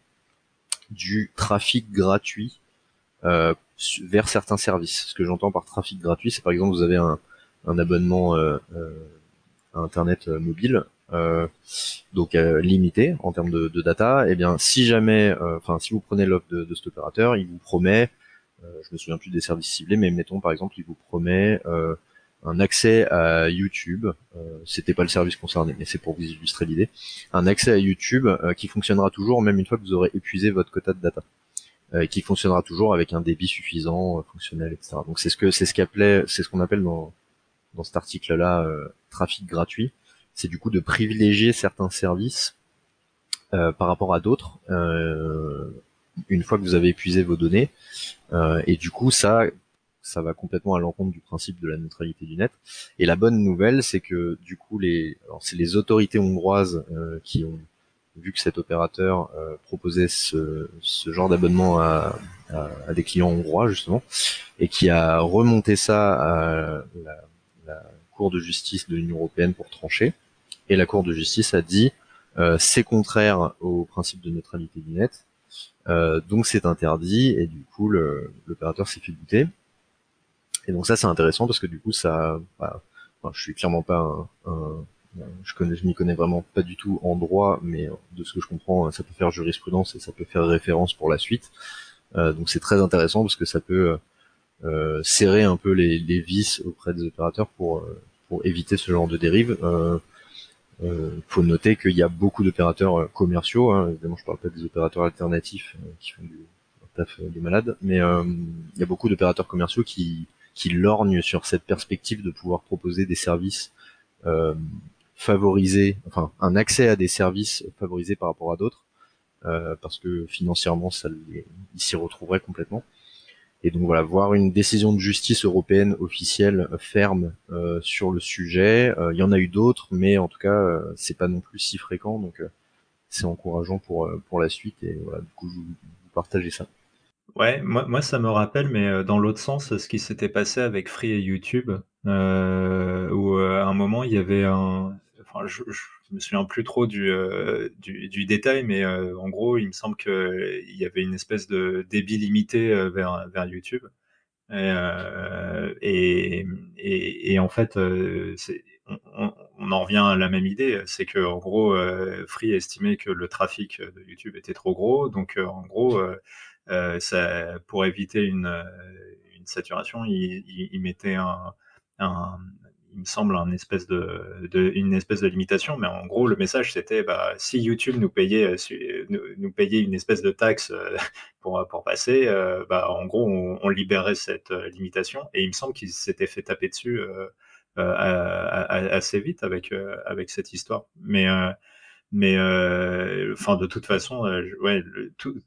du trafic gratuit euh, vers certains services. Ce que j'entends par trafic gratuit, c'est par exemple vous avez un, un abonnement euh, euh, à internet euh, mobile donc limité en termes de, de, data, et eh bien si jamais, enfin si vous prenez l'offre de, de, cet opérateur, il vous promet, je me souviens plus des services ciblés, mais mettons par exemple, il vous promet un accès à YouTube. C'était pas le service concerné, mais c'est pour vous illustrer l'idée. Un accès à YouTube qui fonctionnera toujours même une fois que vous aurez épuisé votre quota de data, et qui fonctionnera toujours avec un débit suffisant, fonctionnel, etc. Donc c'est ce que c'est ce qu'appelait, c'est ce qu'on appelle dans dans cet article-là, euh, trafic gratuit, c'est du coup de privilégier certains services euh, par rapport à d'autres euh, une fois que vous avez épuisé vos données. et du coup, ça, ça va complètement à l'encontre du principe de la neutralité du net. Et la bonne nouvelle, c'est que du coup, les, c'est les autorités hongroises qui ont vu que cet opérateur proposait ce, genre d'abonnement à, à, des clients hongrois justement, et qui a remonté ça à la, la Cour de justice de l'Union européenne pour trancher. Et la Cour de justice a dit euh, c'est contraire au principe de neutralité du net, euh, donc c'est interdit. Et du coup, l'opérateur s'est fait douter. Et donc ça, c'est intéressant parce que du coup, ça, bah, je suis clairement pas un, je connais, je m'y connais vraiment pas du tout en droit, mais de ce que je comprends, ça peut faire jurisprudence et ça peut faire référence pour la suite. Euh, donc c'est très intéressant parce que ça peut serrer un peu les, vis auprès des opérateurs pour pour éviter ce genre de dérive. Euh, euh, faut noter qu'il y a beaucoup d'opérateurs euh, commerciaux. Hein. Évidemment, je parle pas des opérateurs alternatifs euh, qui font du taf des malades, mais il y a beaucoup d'opérateurs commerciaux qui lorgnent sur cette perspective de pouvoir proposer des services euh, favorisés, enfin un accès à des services favorisés par rapport à d'autres, euh, parce que financièrement, ça ils s'y retrouveraient complètement. Et donc voilà, voir une décision de justice européenne officielle euh, ferme euh, sur le sujet. Euh, il y en a eu d'autres, mais en tout cas, c'est pas non plus si fréquent, donc c'est encourageant pour pour la suite. Et voilà, du coup, je vous, partager ça. Ouais, moi, moi ça me rappelle, mais dans l'autre sens, ce qui s'était passé avec Free et YouTube, où à un moment il y avait un, enfin, je, je me souviens plus trop du, euh, détail, mais euh, en gros, il me semble qu'il y avait une espèce de débit limité euh, vers, YouTube. Et, en fait, on, en revient à la même idée, c'est que en gros, Free estimait que le trafic de YouTube était trop gros, donc en gros, pour éviter une, saturation, il, mettait un, il me semble, un espèce de, une espèce de limitation, mais en gros, le message, c'était bah, si YouTube nous payait, euh, nous, payait une espèce de taxe euh, pour, pour passer, euh, bah, en gros, on, libérait cette limitation. Et il me semble qu'il s'était fait taper dessus assez vite avec, avec cette histoire. Mais, mais de toute façon, ouais, tout,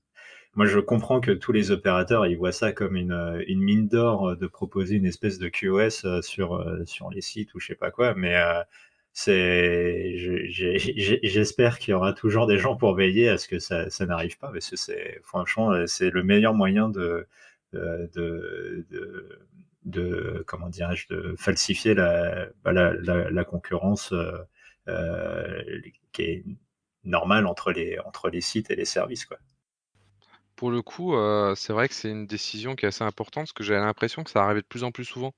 moi, je comprends que tous les opérateurs, ils voient ça comme une, euh, mine d'or euh, de proposer une espèce de QoS euh, sur, sur les sites ou je sais pas quoi, mais j'espère qu'il y aura toujours des gens pour veiller à ce que ça, n'arrive pas, parce que franchement, c'est le meilleur moyen de, de, de, comment dirais-je, de falsifier la, bah, la, concurrence qui est normale entre les, entre les sites et les services, quoi. Pour le coup, c'est vrai que c'est une décision qui est assez importante parce que j'avais l'impression que ça arrivait de plus en plus souvent.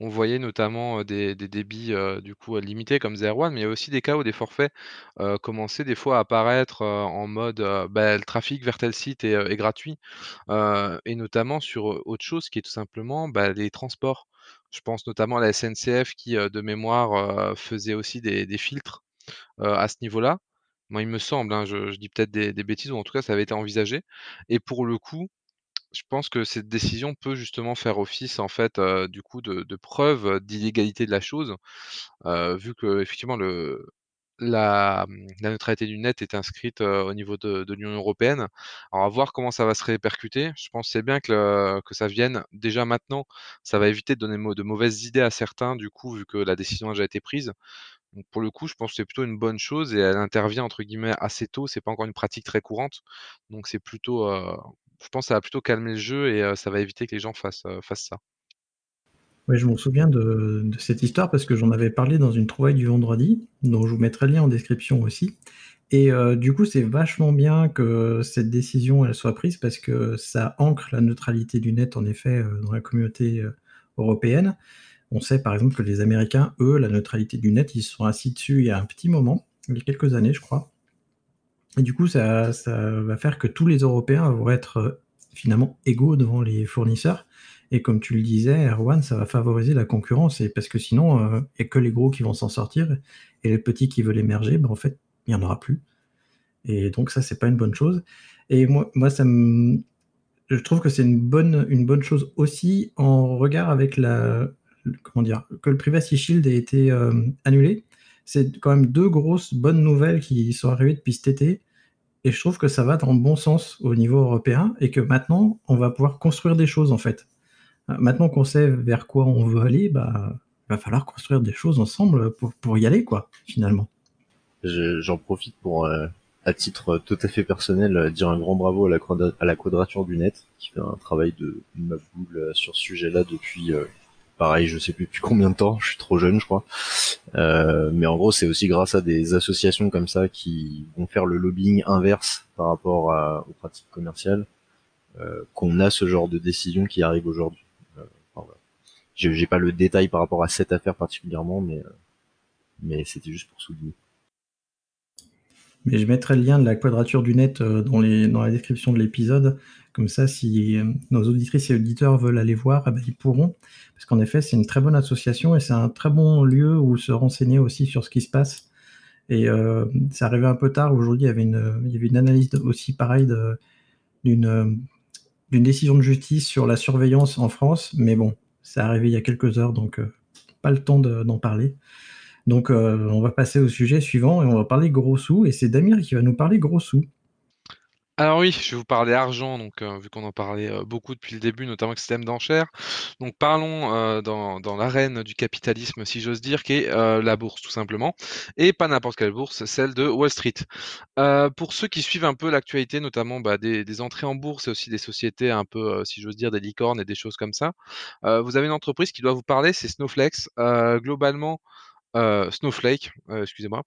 On voyait notamment, des débits, du coup, limités comme Zero One, mais il y a aussi des cas où des forfaits, commençaient des fois à apparaître, en mode, bah, le trafic vers tel site est, gratuit, et notamment sur, autre chose qui est tout simplement, bah, les transports. Je pense notamment à la SNCF qui, de mémoire, faisait aussi des filtres, à ce niveau-là. Moi, il me semble, hein, je dis peut-être des bêtises ou en tout cas ça avait été envisagé et pour le coup, je pense que cette décision peut justement faire office en fait, du coup de preuve, d'illégalité de la chose, heu, vu qu'effectivement le la, neutralité du net est inscrite, heu, au niveau de de l'Union européenne. Alors à voir comment ça va se répercuter. Je pense c'est bien que que ça vienne déjà maintenant. Ça va éviter de donner de mauvaises idées à certains du coup, vu que la décision a déjà été prise. Pour le coup, je pense que c'est plutôt une bonne chose et elle intervient entre guillemets assez tôt. C'est pas encore une pratique très courante, donc c'est plutôt, heu, je pense que ça va plutôt calmer le jeu et heu, ça va éviter que les gens fassent, fassent ça. Oui, je m'en souviens de, cette histoire parce que j'en avais parlé dans une trouvaille du vendredi, dont je vous mettrai le lien en description aussi. Et euh, du coup, c'est vachement bien que cette décision soit prise parce que ça ancre la neutralité du net en effet euh, dans la communauté euh, européenne. On sait par exemple que les Américains, eux, la neutralité du net, ils se sont assis dessus il y a un petit moment, il y a quelques années, je crois. Et du coup, ça, va faire que tous les Européens vont être euh, finalement égaux devant les fournisseurs. Et comme tu le disais, Erwan, ça va favoriser la concurrence. Et parce que sinon, il n'y a que les gros qui vont s'en sortir. Et les petits qui veulent émerger, ben, en fait, il n'y en aura plus. Et donc ça, c'est pas une bonne chose. Et moi, ça me... je trouve que c'est une bonne chose aussi en regard avec la, comment dire, que le Privacy Shield ait été euh, annulé. C'est quand même deux grosses bonnes nouvelles qui sont arrivées depuis cet été. Et je trouve que ça va dans le bon sens au niveau européen et que maintenant, on va pouvoir construire des choses en fait. Euh, maintenant qu'on sait vers quoi on veut aller, bah, il va falloir construire des choses ensemble pour, pour y aller, quoi, finalement. J'en profite pour, euh, à titre tout à fait personnel, dire un grand bravo à la, Quadrature du Net, qui fait un travail de ma boule sur ce sujet-là depuis pareil, je sais plus depuis combien de temps, je suis trop jeune, je crois. Euh, mais en gros, c'est aussi grâce à des associations comme ça qui vont faire le lobbying inverse par rapport aux pratiques commerciales euh, qu'on a ce genre de décision qui arrive aujourd'hui. Euh, enfin, J'ai pas le détail par rapport à cette affaire particulièrement, mais mais c'était juste pour souligner. Mais je mettrai le lien de la quadrature du net dans, les, dans la description de l'épisode. Comme ça, si nos auditrices et auditeurs veulent aller voir, eh ben, ils pourront. Parce qu'en effet, c'est une très bonne association et c'est un très bon lieu où se renseigner aussi sur ce qui se passe. Et euh, c'est arrivé un peu tard. Aujourd'hui, il y avait une, analyse aussi pareille d'une décision de justice sur la surveillance en France. Mais bon, c'est arrivé il y a quelques heures, donc euh, pas le temps d'en parler. Donc euh, on va passer au sujet suivant et on va parler gros sous. Et c'est Damir qui va nous parler gros sous. Alors oui, je vais vous parler argent, donc euh, vu qu'on en parlait euh, beaucoup depuis le début, notamment avec système d'enchères. Donc parlons dans, l'arène du capitalisme, si j'ose dire, qui est la bourse tout simplement, et pas n'importe quelle bourse, celle de Wall Street. pour ceux qui suivent un peu l'actualité, notamment bah, des, entrées en bourse et aussi des sociétés un peu, si j'ose dire, des licornes et des choses comme ça, vous avez une entreprise qui doit vous parler, c'est Snowflakes. globalement, Snowflake, excusez-moi,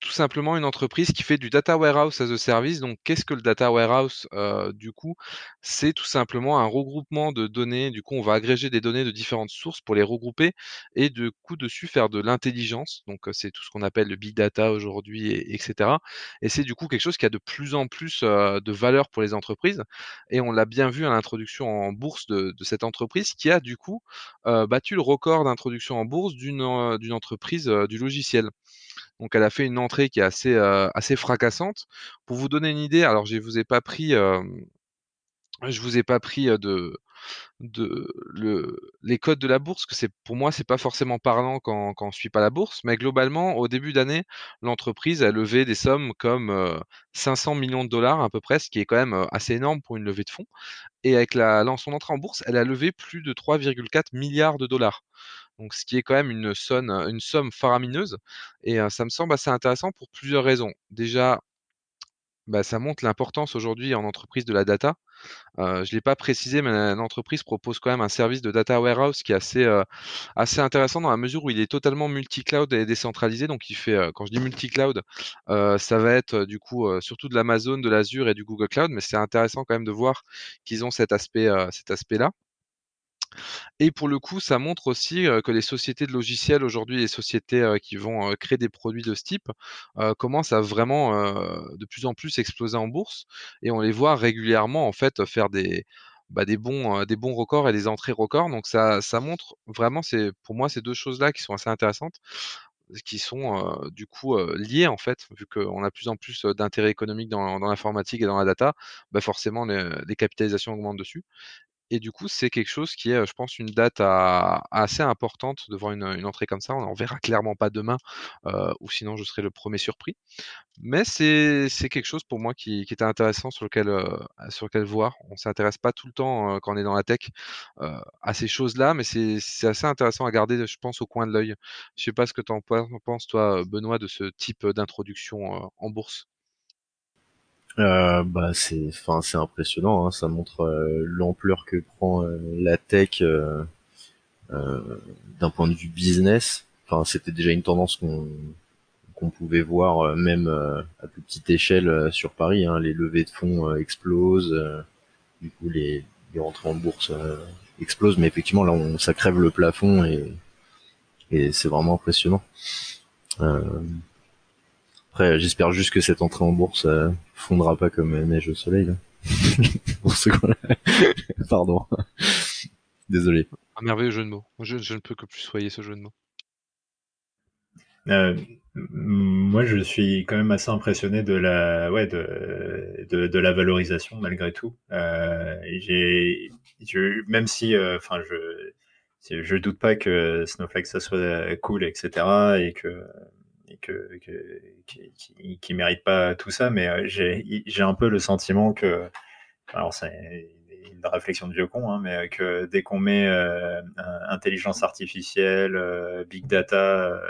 tout simplement une entreprise qui fait du data warehouse as a service. Donc, qu'est-ce que le data warehouse? Euh, Du coup, c'est tout simplement un regroupement de données. Du coup, on va agréger des données de différentes sources pour les regrouper et de coup dessus faire de l'intelligence. Donc, euh, c'est tout ce qu'on appelle le big data aujourd'hui, et, etc. Et c'est du coup quelque chose qui a de plus en plus euh, de valeur pour les entreprises. Et on l'a bien vu à l'introduction en bourse de, de, cette entreprise qui a du coup battu le record d'introduction en bourse d'une entreprise du logiciel. Donc elle a fait une entrée qui est assez, assez fracassante. Pour vous donner une idée, alors je vous vous ai pas pris les codes de la bourse, que c'est pour moi c'est pas forcément parlant quand, quand on suit pas la bourse, mais globalement au début d'année, l'entreprise a levé des sommes comme 500 millions de dollars à peu près, ce qui est quand même assez énorme pour une levée de fonds. Et avec la, son entrée en bourse, elle a levé plus de 3,4 milliards de dollars. Donc, ce qui est quand même une, somme, faramineuse. Et ça me semble assez intéressant pour plusieurs raisons. Déjà, bah, ça montre l'importance aujourd'hui en entreprise de la data. je ne l'ai pas précisé, mais l'entreprise propose quand même un service de data warehouse qui est assez, intéressant dans la mesure où il est totalement multi-cloud et décentralisé. Donc, il fait, quand je dis multi-cloud, ça va être du coup surtout de l'Amazon, de l'Azure et du Google Cloud, mais c'est intéressant quand même de voir qu'ils ont cet aspect-là. Et pour le coup, ça montre aussi que les sociétés de logiciels aujourd'hui, les sociétés qui vont créer des produits de ce type, commencent à vraiment de plus en plus exploser en bourse. Et on les voit régulièrement en fait faire des, bah, des, bons, des bons records et des entrées records. Donc ça, ça montre vraiment, c'est pour moi, ces deux choses-là qui sont assez intéressantes qui sont du coup liées en fait, vu qu'on a de plus en plus d'intérêt économique dans, l'informatique et dans la data, bah forcément les, capitalisations augmentent dessus. Et du coup, c'est quelque chose qui est, je pense, une date assez importante de voir une, entrée comme ça. On n'en verra clairement pas demain, ou sinon je serai le premier surpris. Mais c'est quelque chose pour moi qui, était intéressant sur lequel, sur lequel voir. On s'intéresse pas tout le temps quand on est dans la tech à ces choses-là, mais c'est assez intéressant à garder, je pense, au coin de l'œil. Je sais pas ce que tu en penses, toi, Benoît, de ce type d'introduction en bourse. Euh, bah c'est enfin c'est impressionnant hein. ça montre euh, l'ampleur que prend euh, la tech euh, d'un point de vue business enfin c'était déjà une tendance qu'on pouvait voir même à plus petite échelle sur Paris hein. les levées de fonds explosent du coup les, les rentrées en bourse explosent mais effectivement là on ça crève le plafond et c'est vraiment impressionnant après, j'espère juste que cette entrée en bourse euh, fondra pas comme neige au soleil. Pour ce Pardon. Désolé. Un merveilleux jeu de mots. Je, ne peux que plus soyer ce jeu de mots. Euh, moi, je suis quand même assez impressionné de la, ouais, de, de, la valorisation malgré tout. Euh, j'ai, même si, enfin, je, je doute pas que Snowflake ça soit cool, etc., et que que, qui, qui, mérite pas tout ça, mais euh, j'ai un peu le sentiment que, alors c'est une réflexion de vieux con, hein, mais que dès qu'on met euh, intelligence artificielle, euh, big data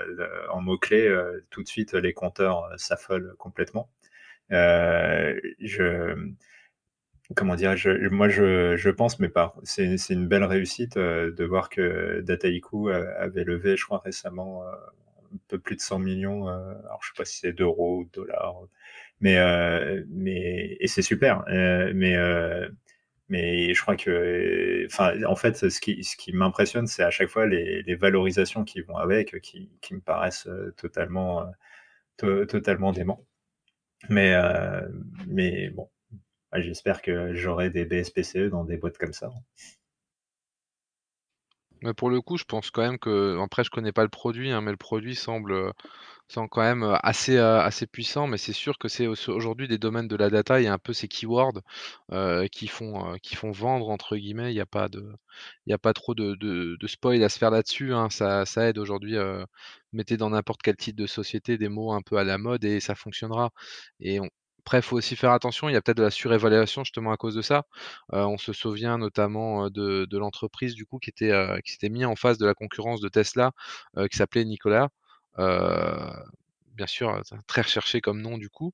en mots-clés, tout de suite les compteurs s'affolent complètement. je, comment dire, je, moi je, je, pense, mais pas. C'est une belle réussite de voir que Dataiku avait levé, je crois récemment, peu plus de 100 millions. Euh, alors, je sais pas si c'est d'euros ou de dollars, mais, euh, mais et c'est super. Euh, mais mais je crois que, en fait, ce qui, m'impressionne, c'est à chaque fois les, valorisations qui vont avec, qui, me paraissent totalement, totalement dément. Mais, mais bon, j'espère que j'aurai des BSPCE dans des boîtes comme ça. Mais pour le coup, je pense quand même que après je connais pas le produit, hein, mais le produit semble, semble quand même, assez, assez puissant. Mais c'est sûr que c'est aujourd'hui des domaines de la data, il y a un peu ces keywords, qui font, qui font «vendre» entre guillemets. Il y a pas de y a pas trop de de spoil à se faire là-dessus, hein. Ça ça aide aujourd'hui, mettez dans n'importe quel type de société des mots un peu à la mode et ça fonctionnera et on après, il faut aussi faire attention, il y a peut-être de la surévaluation justement à cause de ça. Heu, on se souvient notamment, de l'entreprise du coup qui était, qui s'était mis en face de la concurrence de Tesla, qui s'appelait Nicolas. bien sûr, très recherché comme nom du coup,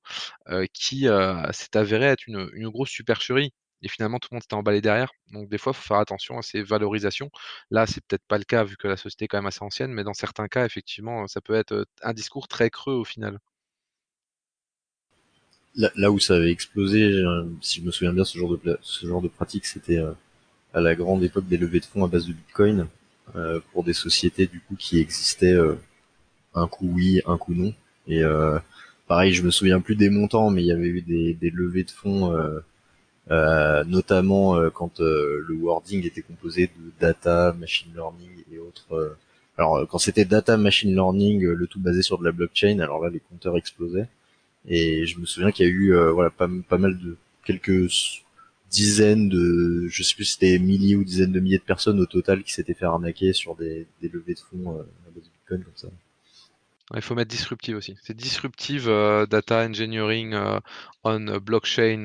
qui, s'est avéré être une, grosse supercherie et finalement tout le monde s'était emballé derrière. Donc des fois, il faut faire attention à ces valorisations. Là, c'est peut-être pas le cas vu que la société est quand même assez ancienne, mais dans certains cas, effectivement, ça peut être, un discours très creux au final là, où ça avait explosé, euh, si je me souviens bien, ce genre de ce genre de pratique, c'était euh, à la grande époque des levées de fonds à base de Bitcoin euh, pour des sociétés du coup qui existaient un coup oui, un coup non. Et pareil, je me souviens plus des montants, mais il y avait eu des, des levées de fonds, notamment quand le wording était composé de data, machine learning et autres. alors quand c'était data, machine learning, le tout basé sur de la blockchain, alors là les compteurs explosaient. Et je me souviens qu'il y a eu euh, voilà pas, pas mal de quelques dizaines de, je sais plus si c'était milliers ou dizaines de milliers de personnes au total qui s'étaient fait arnaquer sur des, des levées de fonds euh, à base de Bitcoin comme ça. Il faut mettre disruptive aussi. C'est disruptive euh, data engineering on blockchain.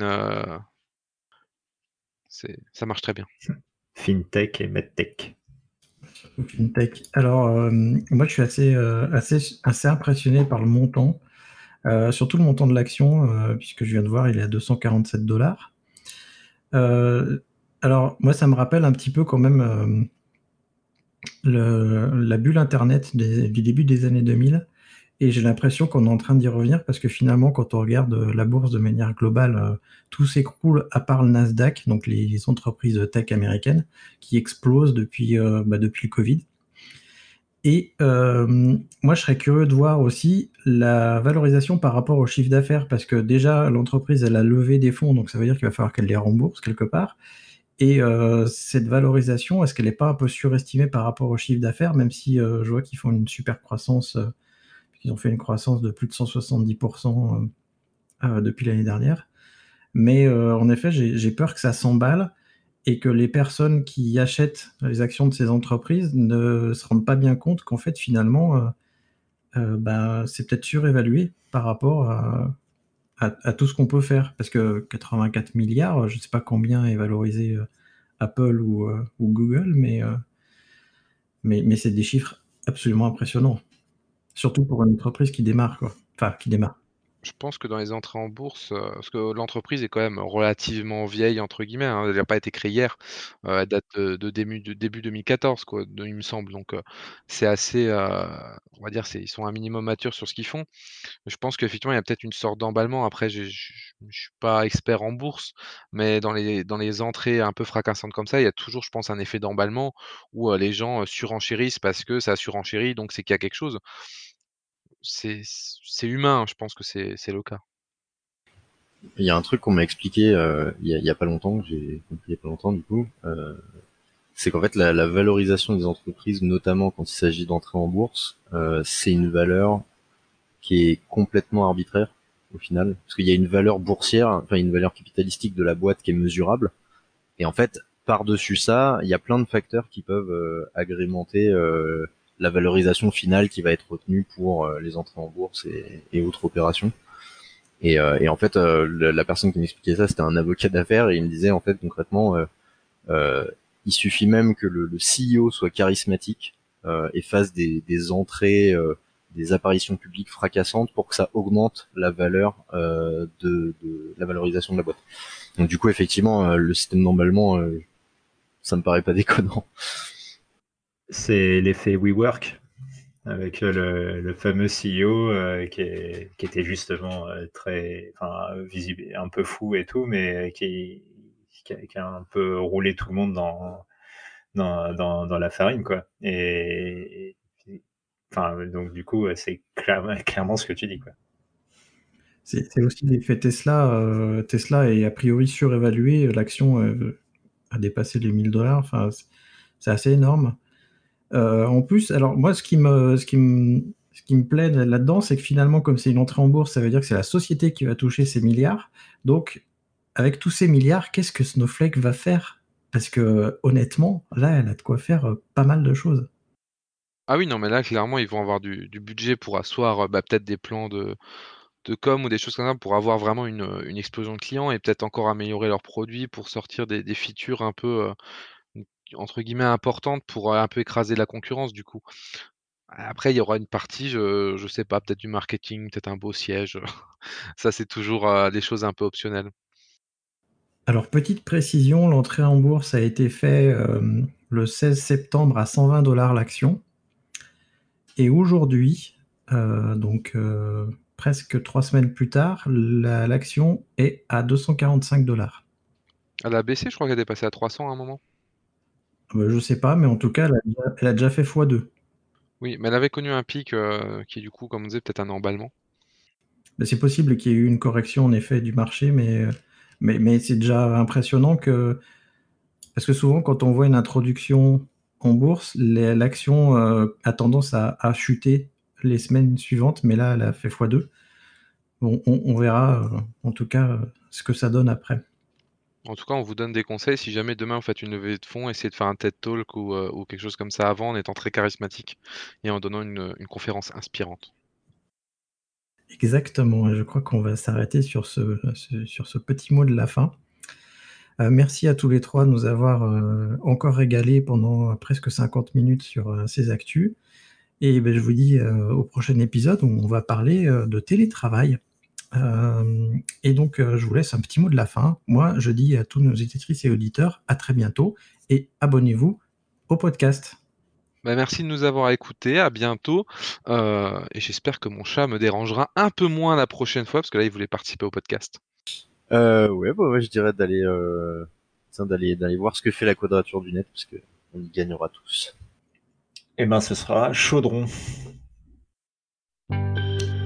ça marche très bien. FinTech et MedTech. FinTech. Alors, moi, je suis assez, assez, assez impressionné par le montant. Euh, surtout le montant de l'action, euh, puisque je viens de voir, il est à 247 dollars. Euh, alors, moi, ça me rappelle un petit peu quand même la bulle Internet du début des années 2000. Et j'ai l'impression qu'on est en train d'y revenir parce que finalement, quand on regarde la bourse de manière globale, tout s'écroule à part le Nasdaq, donc les, entreprises tech américaines, qui explosent depuis, bah, depuis le Covid. Et euh, moi, je serais curieux de voir aussi la valorisation par rapport au chiffre d'affaires, parce que déjà, l'entreprise, elle a levé des fonds, donc ça veut dire qu'il va falloir qu'elle les rembourse quelque part. Et euh, cette valorisation, est-ce qu'elle n'est pas un peu surestimée par rapport au chiffre d'affaires, même si euh, je vois qu'ils font une super croissance, qu'ils ont fait une croissance de plus de 170% depuis l'année dernière. Mais en effet, j'ai peur que ça s'emballe et que les personnes qui achètent les actions de ces entreprises ne se rendent pas bien compte qu'en fait finalement euh, euh, bah, c'est peut-être surévalué par rapport à, tout ce qu'on peut faire. Parce que 84 milliards je ne sais pas combien est valorisé euh, Apple ou, Google mais, mais, mais c'est des chiffres absolument impressionnants. Surtout pour une entreprise qui démarre quoi. Enfin qui démarre je pense que dans les entrées en bourse, euh, parce que l'entreprise est quand même «relativement vieille» entre guillemets, hein, elle n'a pas été créée hier, euh, elle date de début de début 2014 quoi, il me semble. Donc euh, c'est assez, on va dire ils sont un minimum matures sur ce qu'ils font. Je pense qu'effectivement il y a peut-être une sorte d'emballement. Après je ne suis pas expert en bourse, mais dans les dans les entrées un peu fracassantes comme ça, il y a toujours je pense un effet d'emballement où, les gens, surenchérissent parce que ça surenchérit donc c'est qu'il y a quelque chose c'est humain, je pense que c'est le cas. Il y a un truc qu'on m'a expliqué euh, il, y a, pas longtemps, j'ai il y a pas longtemps du coup, euh, c'est qu'en fait la, valorisation des entreprises, notamment quand il s'agit d'entrer en bourse, euh, c'est une valeur qui est complètement arbitraire au final, parce qu'il y a une valeur boursière, enfin une valeur capitalistique de la boîte qui est mesurable, et en fait par-dessus ça, il y a plein de facteurs qui peuvent agrémenter la valorisation finale qui va être retenue pour euh, les entrées en bourse et, autres opérations. Et, euh, et en fait, euh, la, personne qui m'expliquait ça, c'était un avocat d'affaires et il me disait en fait concrètement, il suffit même que le, le CEO soit charismatique et fasse des, des entrées, des apparitions publiques fracassantes pour que ça augmente la valeur de, de, la valorisation de la boîte. Donc du coup, effectivement, le système d'emballement, ça me paraît pas déconnant. C'est l'effet WeWork avec le, fameux CEO euh, qui, était justement euh, très visible, un peu fou et tout, mais qui, a, un peu roulé tout le monde dans, la farine. Quoi. Et, donc du coup, c'est clairement, clairement ce que tu dis. Quoi. C'est aussi l'effet Tesla. Euh, Tesla est a priori surévalué. L'action euh, a dépassé les 1000 dollars. Enfin, c'est assez énorme. Euh, en plus, alors moi, ce qui me, ce qui me, ce qui me plaît là-dedans, c'est que finalement, comme c'est une entrée en bourse, ça veut dire que c'est la société qui va toucher ces milliards. Donc, avec tous ces milliards, qu'est-ce que Snowflake va faire? Parce que honnêtement, là, elle a de quoi faire pas mal de choses. Ah oui, non, mais là, clairement, ils vont avoir du, budget pour asseoir bah, peut-être des plans de, de com ou des choses comme ça pour avoir vraiment une, explosion de clients et peut-être encore améliorer leurs produits pour sortir des, features un peu entre guillemets importantes pour un peu écraser la concurrence du coup. Après, il y aura une partie, je, je sais pas, peut-être du marketing, peut-être un beau siège. ça, c'est toujours des choses un peu optionnelles. Alors, petite précision, l'entrée en bourse a été faite le 16 septembre à 120 dollars l'action. Et aujourd'hui, donc presque trois semaines plus tard, l'action est à 245 dollars. Elle a baissé, je crois qu'elle est passée à 300 à un moment. Je bah, je sais pas, mais en tout cas, elle a, déjà fait x2. Oui, mais elle avait connu un pic euh, qui est du coup, comme on disait, peut-être un emballement. Bah, c'est possible qu'il y ait eu une correction en effet du marché, mais, mais, mais c'est déjà impressionnant que. Parce que souvent, quand on voit une introduction en bourse, l'action euh, a tendance à, à, chuter les semaines suivantes, mais là, elle a fait x2. Bon, on, verra euh, en tout cas euh, ce que ça donne après. En tout cas, on vous donne des conseils. Si jamais demain vous faites une levée de fonds, essayez de faire un TED Talk ou, euh, quelque chose comme ça avant en étant très charismatique et en donnant une, conférence inspirante. Exactement. Je crois qu'on va s'arrêter sur ce, petit mot de la fin. merci à tous les trois de nous avoir encore régalé pendant presque 50 minutes sur ces actus. Et ben, je vous dis euh, au prochain épisode où on va parler euh, de télétravail. Euh, et donc, je vous laisse un petit mot de la fin. Moi, je dis à tous nos éditrices et auditeurs à très bientôt et abonnez-vous au podcast. Bah, merci de nous avoir écoutés, à bientôt. et j'espère que mon chat me dérangera un peu moins la prochaine fois, parce que là, il voulait participer au podcast. Euh, ouais, bah, je dirais d'aller d'aller d'aller voir ce que fait la quadrature du net, parce que on y gagnera tous. Eh ben, ce sera Chaudron.